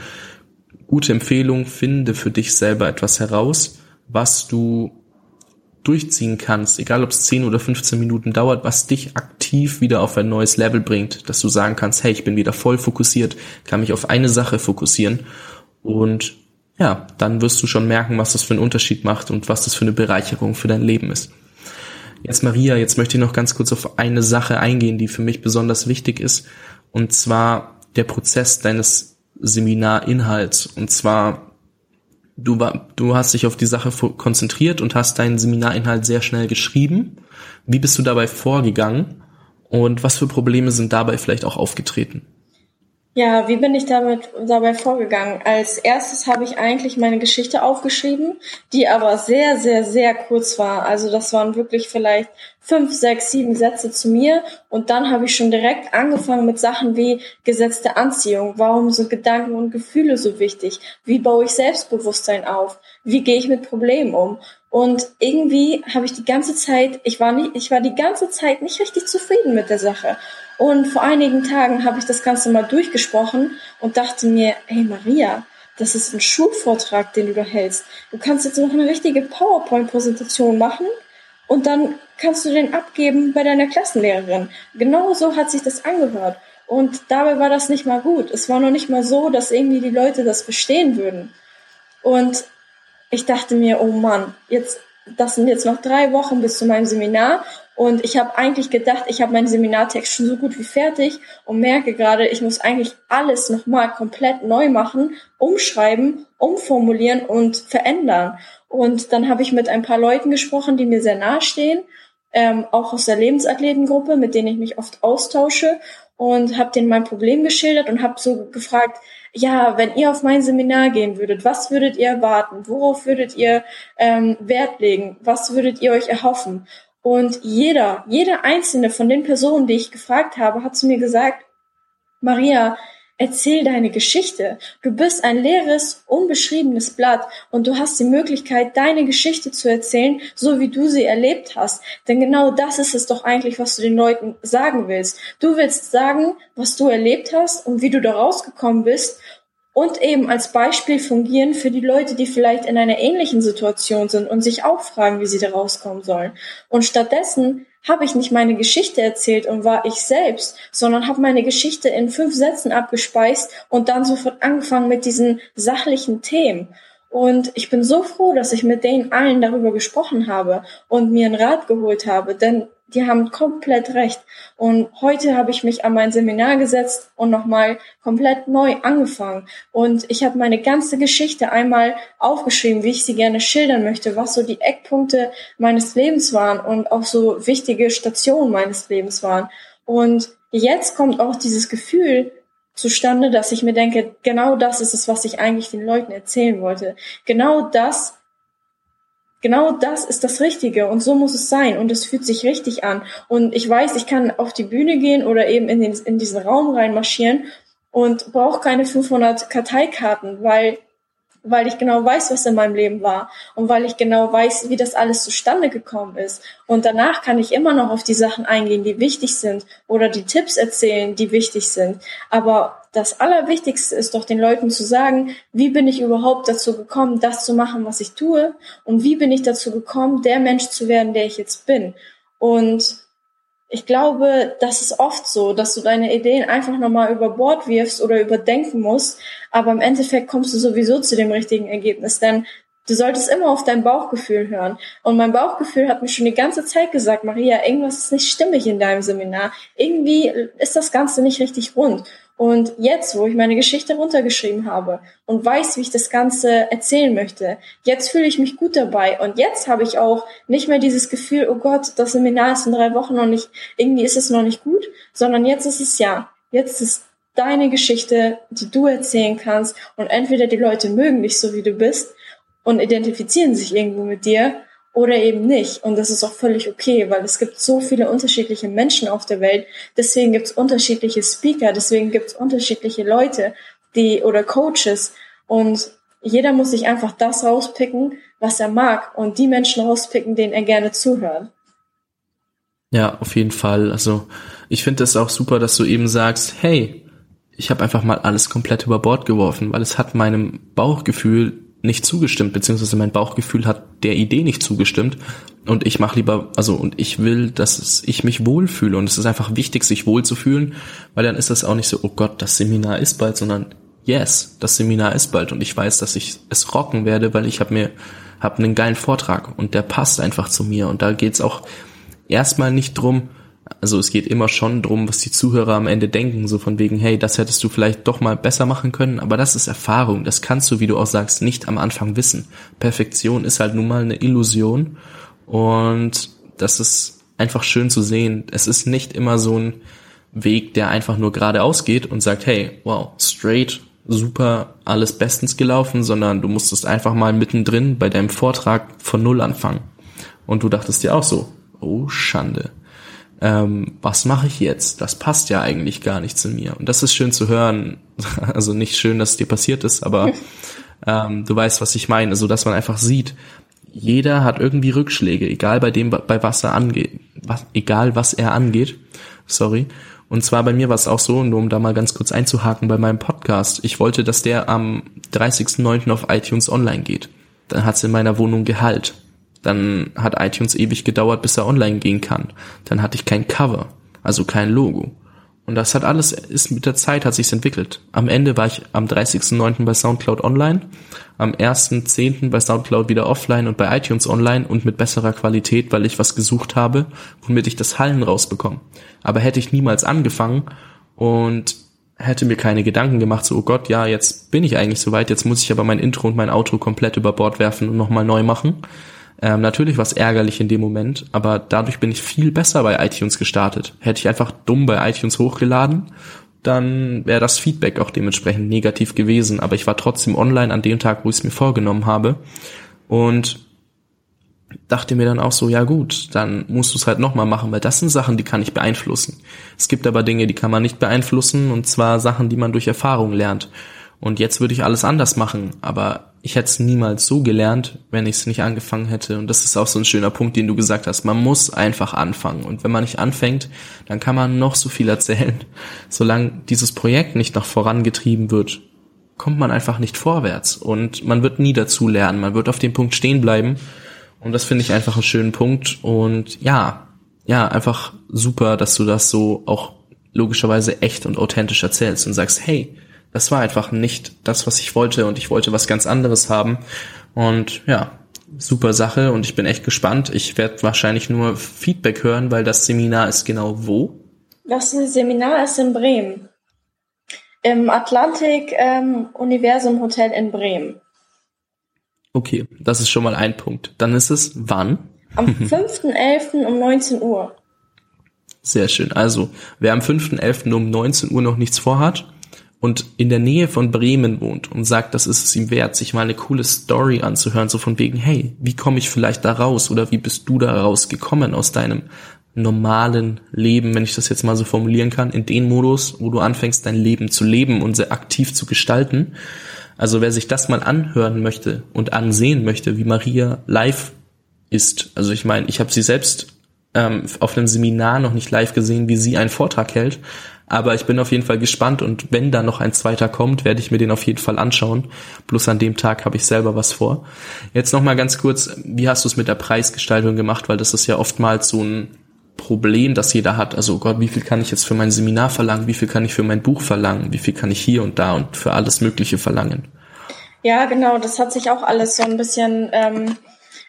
gute Empfehlung, finde für dich selber etwas heraus, was du durchziehen kannst, egal ob es 10 oder 15 Minuten dauert, was dich aktiv wieder auf ein neues Level bringt, dass du sagen kannst, hey, ich bin wieder voll fokussiert, kann mich auf eine Sache fokussieren und ja, dann wirst du schon merken, was das für einen Unterschied macht und was das für eine Bereicherung für dein Leben ist. Jetzt Maria, jetzt möchte ich noch ganz kurz auf eine Sache eingehen, die für mich besonders wichtig ist und zwar der Prozess deines Seminarinhalts. Und zwar, du, du hast dich auf die Sache konzentriert und hast deinen Seminarinhalt sehr schnell geschrieben. Wie bist du dabei vorgegangen? Und was für Probleme sind dabei vielleicht auch aufgetreten? Ja, wie bin ich damit dabei vorgegangen? Als erstes habe ich eigentlich meine Geschichte aufgeschrieben, die aber sehr, sehr, sehr kurz war. Also das waren wirklich vielleicht fünf, sechs, sieben Sätze zu mir. Und dann habe ich schon direkt angefangen mit Sachen wie gesetzte Anziehung. Warum sind Gedanken und Gefühle so wichtig? Wie baue ich Selbstbewusstsein auf? Wie gehe ich mit Problemen um? Und irgendwie habe ich die ganze Zeit, ich war nicht, ich war die ganze Zeit nicht richtig zufrieden mit der Sache. Und vor einigen Tagen habe ich das Ganze mal durchgesprochen und dachte mir, hey Maria, das ist ein Schulvortrag, den du da hältst. Du kannst jetzt noch eine richtige PowerPoint-Präsentation machen und dann kannst du den abgeben bei deiner Klassenlehrerin. Genau so hat sich das angehört. Und dabei war das nicht mal gut. Es war noch nicht mal so, dass irgendwie die Leute das verstehen würden. Und ich dachte mir, oh Mann, jetzt, das sind jetzt noch drei Wochen bis zu meinem Seminar und ich habe eigentlich gedacht, ich habe meinen Seminartext schon so gut wie fertig und merke gerade, ich muss eigentlich alles nochmal komplett neu machen, umschreiben, umformulieren und verändern. Und dann habe ich mit ein paar Leuten gesprochen, die mir sehr nahe stehen, ähm, auch aus der Lebensathletengruppe, mit denen ich mich oft austausche und habe denen mein Problem geschildert und habe so gefragt, ja, wenn ihr auf mein Seminar gehen würdet, was würdet ihr erwarten? Worauf würdet ihr ähm, Wert legen? Was würdet ihr euch erhoffen? Und jeder, jede einzelne von den Personen, die ich gefragt habe, hat zu mir gesagt, Maria, erzähl deine Geschichte. Du bist ein leeres, unbeschriebenes Blatt und du hast die Möglichkeit, deine Geschichte zu erzählen, so wie du sie erlebt hast. Denn genau das ist es doch eigentlich, was du den Leuten sagen willst. Du willst sagen, was du erlebt hast und wie du da rausgekommen bist und eben als Beispiel fungieren für die Leute, die vielleicht in einer ähnlichen Situation sind und sich auch fragen, wie sie da rauskommen sollen. Und stattdessen habe ich nicht meine Geschichte erzählt und war ich selbst, sondern habe meine Geschichte in fünf Sätzen abgespeist und dann sofort angefangen mit diesen sachlichen Themen. Und ich bin so froh, dass ich mit denen allen darüber gesprochen habe und mir einen Rat geholt habe, denn die haben komplett recht. Und heute habe ich mich an mein Seminar gesetzt und nochmal komplett neu angefangen. Und ich habe meine ganze Geschichte einmal aufgeschrieben, wie ich sie gerne schildern möchte, was so die Eckpunkte meines Lebens waren und auch so wichtige Stationen meines Lebens waren. Und jetzt kommt auch dieses Gefühl, zustande, dass ich mir denke, genau das ist es, was ich eigentlich den Leuten erzählen wollte. Genau das, genau das ist das Richtige und so muss es sein und es fühlt sich richtig an. Und ich weiß, ich kann auf die Bühne gehen oder eben in, den, in diesen Raum reinmarschieren und brauche keine 500 Karteikarten, weil weil ich genau weiß, was in meinem Leben war und weil ich genau weiß, wie das alles zustande gekommen ist. Und danach kann ich immer noch auf die Sachen eingehen, die wichtig sind oder die Tipps erzählen, die wichtig sind. Aber das Allerwichtigste ist doch den Leuten zu sagen, wie bin ich überhaupt dazu gekommen, das zu machen, was ich tue und wie bin ich dazu gekommen, der Mensch zu werden, der ich jetzt bin. Und ich glaube, das ist oft so, dass du deine Ideen einfach nochmal über Bord wirfst oder überdenken musst, aber im Endeffekt kommst du sowieso zu dem richtigen Ergebnis, denn du solltest immer auf dein Bauchgefühl hören. Und mein Bauchgefühl hat mir schon die ganze Zeit gesagt, Maria, irgendwas ist nicht stimmig in deinem Seminar. Irgendwie ist das Ganze nicht richtig rund. Und jetzt, wo ich meine Geschichte runtergeschrieben habe und weiß, wie ich das Ganze erzählen möchte, jetzt fühle ich mich gut dabei. Und jetzt habe ich auch nicht mehr dieses Gefühl, oh Gott, das Seminar ist in drei Wochen noch nicht, irgendwie ist es noch nicht gut, sondern jetzt ist es ja, jetzt ist deine Geschichte, die du erzählen kannst. Und entweder die Leute mögen dich so, wie du bist und identifizieren sich irgendwo mit dir oder eben nicht. Und das ist auch völlig okay, weil es gibt so viele unterschiedliche Menschen auf der Welt. Deswegen gibt es unterschiedliche Speaker, deswegen gibt es unterschiedliche Leute, die oder Coaches. Und jeder muss sich einfach das rauspicken, was er mag und die Menschen rauspicken, denen er gerne zuhört. Ja, auf jeden Fall. Also ich finde es auch super, dass du eben sagst, hey, ich habe einfach mal alles komplett über Bord geworfen, weil es hat meinem Bauchgefühl nicht zugestimmt, beziehungsweise mein Bauchgefühl hat der Idee nicht zugestimmt. Und ich mache lieber, also und ich will, dass ich mich wohlfühle. Und es ist einfach wichtig, sich wohlzufühlen, weil dann ist das auch nicht so, oh Gott, das Seminar ist bald, sondern yes, das Seminar ist bald. Und ich weiß, dass ich es rocken werde, weil ich habe mir hab einen geilen Vortrag. Und der passt einfach zu mir. Und da geht's auch erstmal nicht drum, also es geht immer schon drum, was die Zuhörer am Ende denken, so von wegen, hey, das hättest du vielleicht doch mal besser machen können, aber das ist Erfahrung, das kannst du, wie du auch sagst, nicht am Anfang wissen. Perfektion ist halt nun mal eine Illusion und das ist einfach schön zu sehen. Es ist nicht immer so ein Weg, der einfach nur geradeaus geht und sagt, hey, wow, straight, super, alles bestens gelaufen, sondern du musstest einfach mal mittendrin bei deinem Vortrag von Null anfangen. Und du dachtest dir auch so, oh Schande ähm, was mache ich jetzt? Das passt ja eigentlich gar nicht zu mir. Und das ist schön zu hören. [LAUGHS] Also nicht schön, dass es dir passiert ist, aber [LAUGHS] ähm, du weißt, was ich meine. So, dass man einfach sieht, jeder hat irgendwie Rückschläge, egal bei dem, bei was er angeht, was, egal was er angeht. Sorry. Und zwar bei mir war es auch so, nur um da mal ganz kurz einzuhaken bei meinem Podcast. Ich wollte, dass der am 30.09. auf iTunes online geht. Dann hat's in meiner Wohnung Gehalt. Dann hat iTunes ewig gedauert, bis er online gehen kann. Dann hatte ich kein Cover, also kein Logo. Und das hat alles, ist mit der Zeit hat sich's entwickelt. Am Ende war ich am 30.09. bei Soundcloud online, am 1.10. bei Soundcloud wieder offline und bei iTunes online und mit besserer Qualität, weil ich was gesucht habe, womit ich das Hallen rausbekomme. Aber hätte ich niemals angefangen und hätte mir keine Gedanken gemacht, so, oh Gott, ja, jetzt bin ich eigentlich soweit, jetzt muss ich aber mein Intro und mein Outro komplett über Bord werfen und nochmal neu machen, ähm, natürlich war es ärgerlich in dem Moment, aber dadurch bin ich viel besser bei iTunes gestartet. Hätte ich einfach dumm bei iTunes hochgeladen, dann wäre das Feedback auch dementsprechend negativ gewesen. Aber ich war trotzdem online an dem Tag, wo ich es mir vorgenommen habe. Und dachte mir dann auch so, ja gut, dann musst du es halt nochmal machen, weil das sind Sachen, die kann ich beeinflussen. Es gibt aber Dinge, die kann man nicht beeinflussen, und zwar Sachen, die man durch Erfahrung lernt. Und jetzt würde ich alles anders machen, aber ich hätte es niemals so gelernt, wenn ich es nicht angefangen hätte. Und das ist auch so ein schöner Punkt, den du gesagt hast. Man muss einfach anfangen. Und wenn man nicht anfängt, dann kann man noch so viel erzählen. Solange dieses Projekt nicht noch vorangetrieben wird, kommt man einfach nicht vorwärts. Und man wird nie dazu lernen. Man wird auf dem Punkt stehen bleiben. Und das finde ich einfach einen schönen Punkt. Und ja, ja, einfach super, dass du das so auch logischerweise echt und authentisch erzählst und sagst, hey, das war einfach nicht das, was ich wollte und ich wollte was ganz anderes haben. Und ja, super Sache und ich bin echt gespannt. Ich werde wahrscheinlich nur Feedback hören, weil das Seminar ist genau wo? Das Seminar ist in Bremen. Im Atlantik ähm, Universum Hotel in Bremen. Okay, das ist schon mal ein Punkt. Dann ist es wann? Am [LAUGHS] 5.11. um 19 Uhr. Sehr schön. Also, wer am 5.11. um 19 Uhr noch nichts vorhat und in der Nähe von Bremen wohnt und sagt, das ist es ihm wert, sich mal eine coole Story anzuhören, so von wegen, hey, wie komme ich vielleicht da raus oder wie bist du da rausgekommen aus deinem normalen Leben, wenn ich das jetzt mal so formulieren kann, in den Modus, wo du anfängst, dein Leben zu leben und sehr aktiv zu gestalten. Also wer sich das mal anhören möchte und ansehen möchte, wie Maria live ist, also ich meine, ich habe sie selbst ähm, auf einem Seminar noch nicht live gesehen, wie sie einen Vortrag hält, aber ich bin auf jeden Fall gespannt und wenn da noch ein zweiter kommt, werde ich mir den auf jeden Fall anschauen. Plus an dem Tag habe ich selber was vor. Jetzt noch mal ganz kurz, wie hast du es mit der Preisgestaltung gemacht, weil das ist ja oftmals so ein Problem, das jeder hat. Also Gott, wie viel kann ich jetzt für mein Seminar verlangen? Wie viel kann ich für mein Buch verlangen? Wie viel kann ich hier und da und für alles Mögliche verlangen? Ja, genau. Das hat sich auch alles so ein bisschen ähm,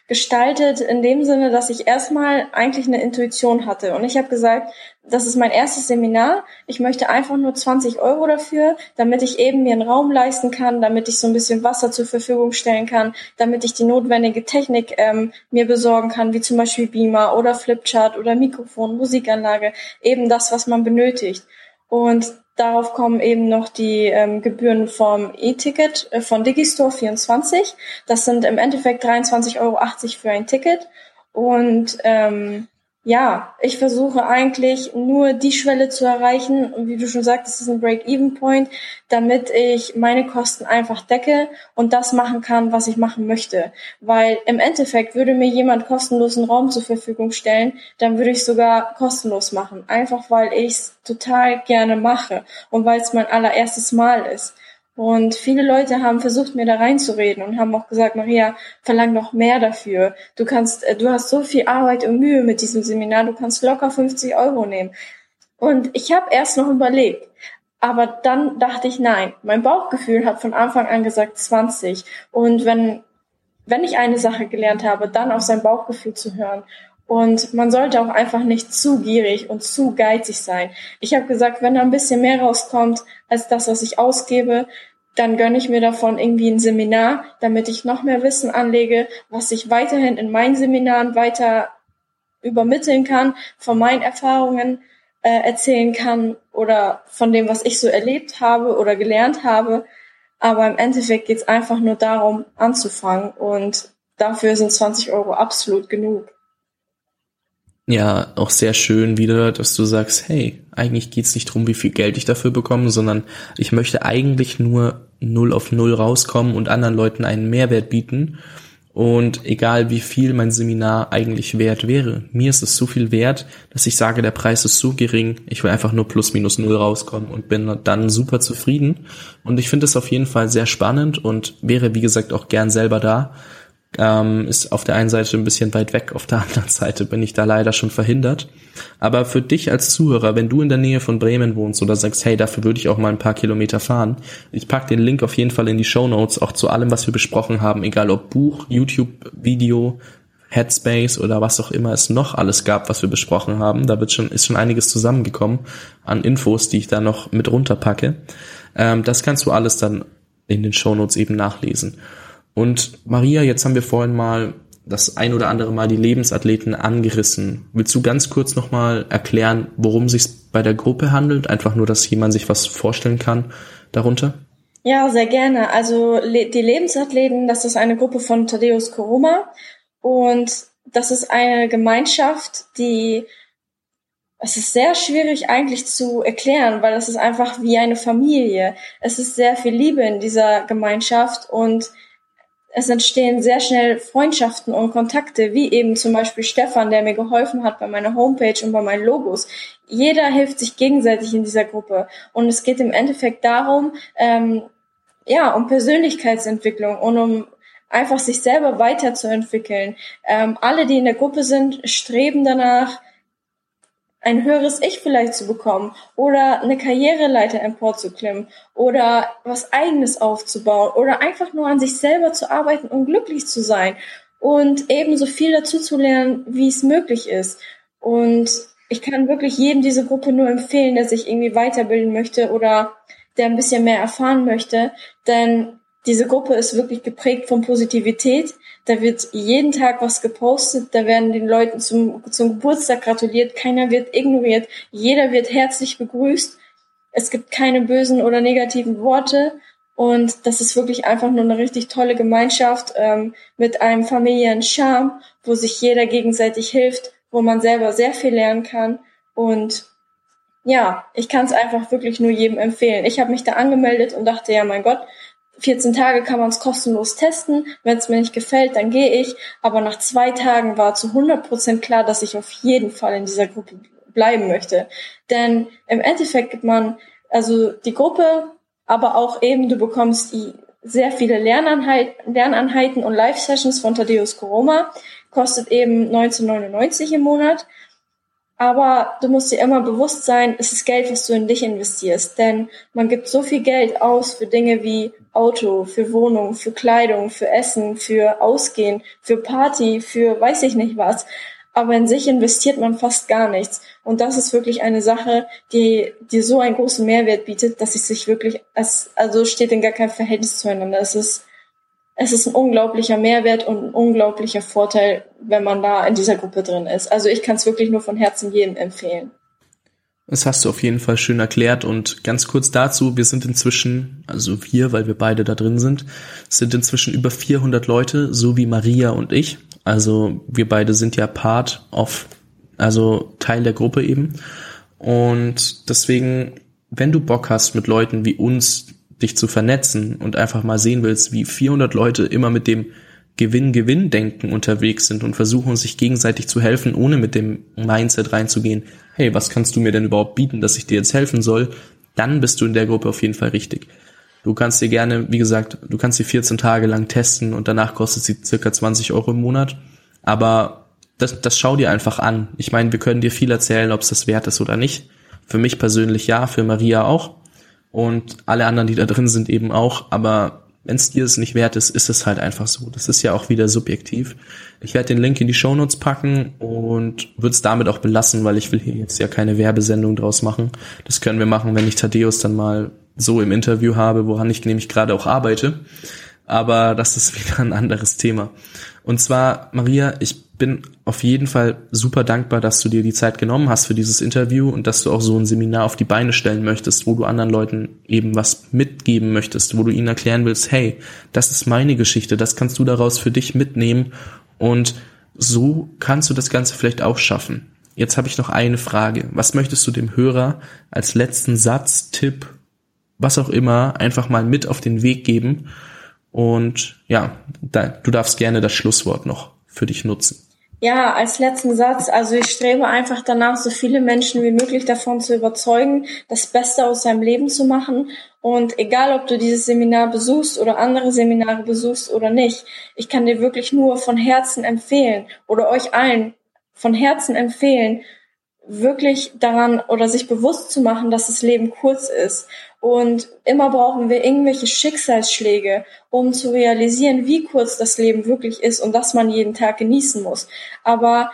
gestaltet in dem Sinne, dass ich erstmal eigentlich eine Intuition hatte. Und ich habe gesagt, das ist mein erstes Seminar. Ich möchte einfach nur 20 Euro dafür, damit ich eben mir einen Raum leisten kann, damit ich so ein bisschen Wasser zur Verfügung stellen kann, damit ich die notwendige Technik ähm, mir besorgen kann, wie zum Beispiel Beamer oder Flipchart oder Mikrofon, Musikanlage, eben das, was man benötigt. Und Darauf kommen eben noch die ähm, Gebühren vom E-Ticket äh, von Digistore 24. Das sind im Endeffekt 23,80 Euro für ein Ticket. Und ähm, ja, ich versuche eigentlich nur die Schwelle zu erreichen, und wie du schon sagst, das ist ein Break-Even-Point, damit ich meine Kosten einfach decke und das machen kann, was ich machen möchte. Weil im Endeffekt würde mir jemand kostenlosen Raum zur Verfügung stellen, dann würde ich sogar kostenlos machen. Einfach weil ich es total gerne mache und weil es mein allererstes Mal ist. Und viele Leute haben versucht, mir da reinzureden und haben auch gesagt, Maria, verlang noch mehr dafür. Du kannst, äh, du hast so viel Arbeit und Mühe mit diesem Seminar, du kannst locker 50 Euro nehmen. Und ich habe erst noch überlegt, aber dann dachte ich, nein, mein Bauchgefühl hat von Anfang an gesagt 20. Und wenn, wenn ich eine Sache gelernt habe, dann auf sein Bauchgefühl zu hören. Und man sollte auch einfach nicht zu gierig und zu geizig sein. Ich habe gesagt, wenn da ein bisschen mehr rauskommt als das, was ich ausgebe, dann gönne ich mir davon irgendwie ein Seminar, damit ich noch mehr Wissen anlege, was ich weiterhin in meinen Seminaren weiter übermitteln kann, von meinen Erfahrungen äh, erzählen kann oder von dem, was ich so erlebt habe oder gelernt habe. Aber im Endeffekt geht es einfach nur darum, anzufangen und dafür sind 20 Euro absolut genug ja auch sehr schön wieder, dass du sagst, hey, eigentlich geht's nicht drum, wie viel Geld ich dafür bekomme, sondern ich möchte eigentlich nur null auf null rauskommen und anderen Leuten einen Mehrwert bieten. Und egal wie viel mein Seminar eigentlich wert wäre, mir ist es so viel wert, dass ich sage, der Preis ist so gering, ich will einfach nur plus minus null rauskommen und bin dann super zufrieden. Und ich finde es auf jeden Fall sehr spannend und wäre, wie gesagt, auch gern selber da ähm, ist auf der einen Seite ein bisschen weit weg, auf der [LAUGHS] anderen Seite bin ich da leider schon verhindert. Aber für dich als Zuhörer, wenn du in der Nähe von Bremen wohnst oder sagst, hey, dafür würde ich auch mal ein paar Kilometer fahren, ich pack den Link auf jeden Fall in die Show Notes, auch zu allem, was wir besprochen haben, egal ob Buch, YouTube-Video, Headspace oder was auch immer es noch alles gab, was wir besprochen haben. Da wird schon, ist schon einiges zusammengekommen an Infos, die ich da noch mit runterpacke. Ähm, das kannst du alles dann in den Shownotes eben nachlesen. Und Maria, jetzt haben wir vorhin mal das ein oder andere Mal die Lebensathleten angerissen. Willst du ganz kurz nochmal erklären, worum sich bei der Gruppe handelt? Einfach nur, dass jemand sich was vorstellen kann darunter? Ja, sehr gerne. Also die Lebensathleten, das ist eine Gruppe von Thaddeus Koroma und das ist eine Gemeinschaft, die es ist sehr schwierig eigentlich zu erklären, weil es ist einfach wie eine Familie. Es ist sehr viel Liebe in dieser Gemeinschaft und es entstehen sehr schnell Freundschaften und Kontakte, wie eben zum Beispiel Stefan, der mir geholfen hat bei meiner Homepage und bei meinen Logos. Jeder hilft sich gegenseitig in dieser Gruppe. Und es geht im Endeffekt darum, ähm, ja, um Persönlichkeitsentwicklung und um einfach sich selber weiterzuentwickeln. Ähm, alle, die in der Gruppe sind, streben danach, ein höheres Ich vielleicht zu bekommen oder eine Karriereleiter emporzuklimmen oder was eigenes aufzubauen oder einfach nur an sich selber zu arbeiten und glücklich zu sein und ebenso viel dazu zu lernen, wie es möglich ist. Und ich kann wirklich jedem diese Gruppe nur empfehlen, der sich irgendwie weiterbilden möchte oder der ein bisschen mehr erfahren möchte, denn diese Gruppe ist wirklich geprägt von Positivität. Da wird jeden Tag was gepostet, da werden den Leuten zum, zum Geburtstag gratuliert, keiner wird ignoriert, jeder wird herzlich begrüßt. Es gibt keine bösen oder negativen Worte und das ist wirklich einfach nur eine richtig tolle Gemeinschaft ähm, mit einem familiären Charme, wo sich jeder gegenseitig hilft, wo man selber sehr viel lernen kann und ja, ich kann es einfach wirklich nur jedem empfehlen. Ich habe mich da angemeldet und dachte, ja, mein Gott, 14 Tage kann man es kostenlos testen. Wenn es mir nicht gefällt, dann gehe ich. Aber nach zwei Tagen war zu 100 Prozent klar, dass ich auf jeden Fall in dieser Gruppe bleiben möchte. Denn im Endeffekt gibt man also die Gruppe, aber auch eben du bekommst die sehr viele Lernanheiten, Lernanheiten und Live-Sessions von Thaddeus Koroma. Kostet eben 1999 im Monat. Aber du musst dir immer bewusst sein, es ist Geld, was du in dich investierst. Denn man gibt so viel Geld aus für Dinge wie Auto, für Wohnung, für Kleidung, für Essen, für Ausgehen, für Party, für weiß ich nicht was. Aber in sich investiert man fast gar nichts. Und das ist wirklich eine Sache, die, die so einen großen Mehrwert bietet, dass es sich wirklich, es, also steht in gar keinem Verhältnis zueinander. Es ist es ist ein unglaublicher Mehrwert und ein unglaublicher Vorteil, wenn man da in dieser Gruppe drin ist. Also ich kann es wirklich nur von Herzen jedem empfehlen. Das hast du auf jeden Fall schön erklärt und ganz kurz dazu, wir sind inzwischen, also wir, weil wir beide da drin sind, sind inzwischen über 400 Leute, so wie Maria und ich. Also wir beide sind ja Part of, also Teil der Gruppe eben. Und deswegen, wenn du Bock hast, mit Leuten wie uns dich zu vernetzen und einfach mal sehen willst, wie 400 Leute immer mit dem Gewinn-Gewinn-Denken unterwegs sind und versuchen, sich gegenseitig zu helfen, ohne mit dem Mindset reinzugehen, hey, was kannst du mir denn überhaupt bieten, dass ich dir jetzt helfen soll, dann bist du in der Gruppe auf jeden Fall richtig. Du kannst dir gerne, wie gesagt, du kannst sie 14 Tage lang testen und danach kostet sie circa 20 Euro im Monat. Aber das, das schau dir einfach an. Ich meine, wir können dir viel erzählen, ob es das wert ist oder nicht. Für mich persönlich ja, für Maria auch und alle anderen, die da drin sind, eben auch. Aber wenn es dir es nicht wert ist, ist es halt einfach so. Das ist ja auch wieder subjektiv. Ich werde den Link in die Shownotes packen und würde es damit auch belassen, weil ich will hier jetzt ja keine Werbesendung draus machen. Das können wir machen, wenn ich Thaddeus dann mal so im Interview habe, woran ich nämlich gerade auch arbeite. Aber das ist [LAUGHS] wieder ein anderes Thema. Und zwar, Maria, ich bin auf jeden Fall super dankbar, dass du dir die Zeit genommen hast für dieses Interview und dass du auch so ein Seminar auf die Beine stellen möchtest, wo du anderen Leuten eben was mitgeben möchtest, wo du ihnen erklären willst, hey, das ist meine Geschichte, das kannst du daraus für dich mitnehmen und so kannst du das Ganze vielleicht auch schaffen. Jetzt habe ich noch eine Frage. Was möchtest du dem Hörer als letzten Satz, Tipp, was auch immer, einfach mal mit auf den Weg geben? Und ja, du darfst gerne das Schlusswort noch für dich nutzen? Ja, als letzten Satz, also ich strebe einfach danach, so viele Menschen wie möglich davon zu überzeugen, das Beste aus seinem Leben zu machen. Und egal, ob du dieses Seminar besuchst oder andere Seminare besuchst oder nicht, ich kann dir wirklich nur von Herzen empfehlen oder euch allen von Herzen empfehlen, wirklich daran oder sich bewusst zu machen, dass das Leben kurz ist. Und immer brauchen wir irgendwelche Schicksalsschläge, um zu realisieren, wie kurz das Leben wirklich ist und dass man jeden Tag genießen muss. Aber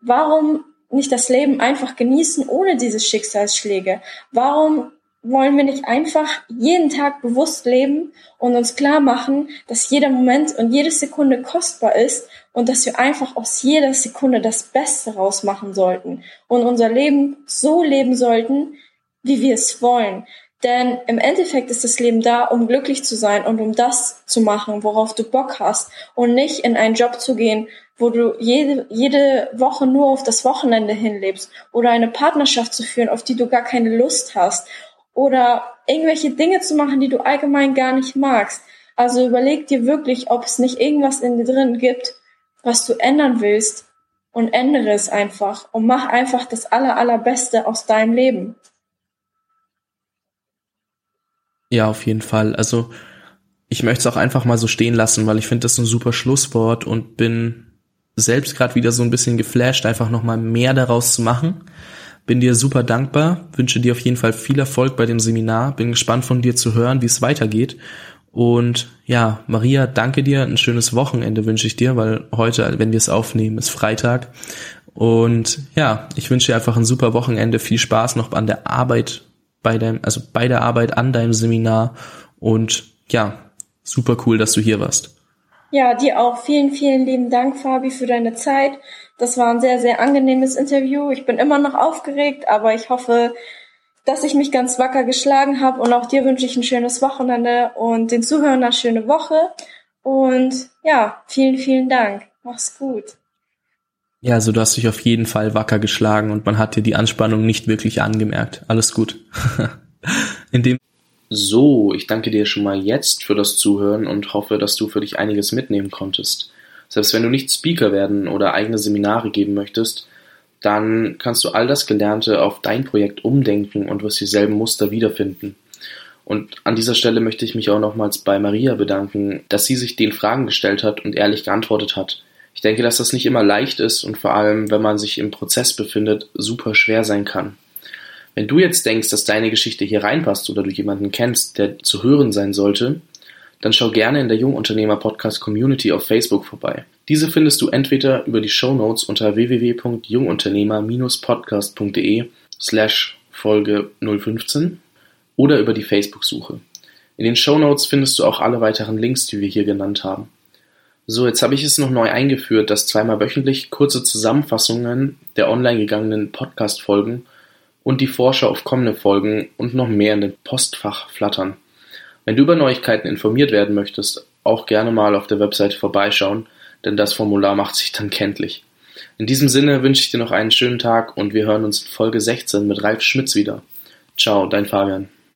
warum nicht das Leben einfach genießen ohne diese Schicksalsschläge? Warum wollen wir nicht einfach jeden Tag bewusst leben und uns klar machen, dass jeder Moment und jede Sekunde kostbar ist und dass wir einfach aus jeder Sekunde das Beste rausmachen sollten und unser Leben so leben sollten, wie wir es wollen. Denn im Endeffekt ist das Leben da, um glücklich zu sein und um das zu machen, worauf du Bock hast und nicht in einen Job zu gehen, wo du jede, jede Woche nur auf das Wochenende hinlebst oder eine Partnerschaft zu führen, auf die du gar keine Lust hast oder irgendwelche Dinge zu machen, die du allgemein gar nicht magst. Also überleg dir wirklich, ob es nicht irgendwas in dir drin gibt, was du ändern willst und ändere es einfach und mach einfach das aller, allerbeste aus deinem Leben. Ja, auf jeden Fall. Also ich möchte es auch einfach mal so stehen lassen, weil ich finde das ein super Schlusswort und bin selbst gerade wieder so ein bisschen geflasht, einfach nochmal mehr daraus zu machen, Bin dir super dankbar, wünsche dir auf jeden Fall viel Erfolg bei dem Seminar, bin gespannt von dir zu hören, wie es weitergeht. Und ja, Maria, danke dir, ein schönes Wochenende wünsche ich dir, weil heute, wenn wir es aufnehmen, ist Freitag. Und ja, ich wünsche dir einfach ein super Wochenende, viel Spaß noch an der Arbeit bei deinem, also bei der Arbeit an deinem Seminar und ja, super cool, dass du hier warst. Ja, dir auch. Vielen, vielen lieben Dank, Fabi, für deine Zeit. Das war ein sehr, sehr angenehmes Interview. Ich bin immer noch aufgeregt, aber ich hoffe, dass ich mich ganz wacker geschlagen habe. Und auch dir wünsche ich ein schönes Wochenende und den Zuhörern eine schöne Woche. Und ja, vielen, vielen Dank. Mach's gut. Ja, also du hast dich auf jeden Fall wacker geschlagen und man hat dir die Anspannung nicht wirklich angemerkt. Alles gut. [LAUGHS] In dem so, ich danke dir schon mal jetzt für das Zuhören und hoffe, dass du für dich einiges mitnehmen konntest. Selbst wenn du nicht Speaker werden oder eigene Seminare geben möchtest, dann kannst du all das Gelernte auf dein Projekt umdenken und wirst dieselben Muster wiederfinden. Und an dieser Stelle möchte ich mich auch nochmals bei Maria bedanken, dass sie sich den Fragen gestellt hat und ehrlich geantwortet hat. Ich denke, dass das nicht immer leicht ist und vor allem, wenn man sich im Prozess befindet, super schwer sein kann. Wenn du jetzt denkst, dass deine Geschichte hier reinpasst oder du jemanden kennst, der zu hören sein sollte, dann schau gerne in der Jungunternehmer Podcast Community auf Facebook vorbei. Diese findest du entweder über die Show Notes unter www.jungunternehmer-podcast.de slash Folge 015 oder über die Facebook-Suche. In den Show Notes findest du auch alle weiteren Links, die wir hier genannt haben. So, jetzt habe ich es noch neu eingeführt, dass zweimal wöchentlich kurze Zusammenfassungen der online gegangenen Podcast-Folgen und die Vorschau auf kommende Folgen und noch mehr in den Postfach flattern. Wenn du über Neuigkeiten informiert werden möchtest, auch gerne mal auf der Webseite vorbeischauen, denn das Formular macht sich dann kenntlich. In diesem Sinne wünsche ich dir noch einen schönen Tag und wir hören uns in Folge 16 mit Ralf Schmitz wieder. Ciao, dein Fabian.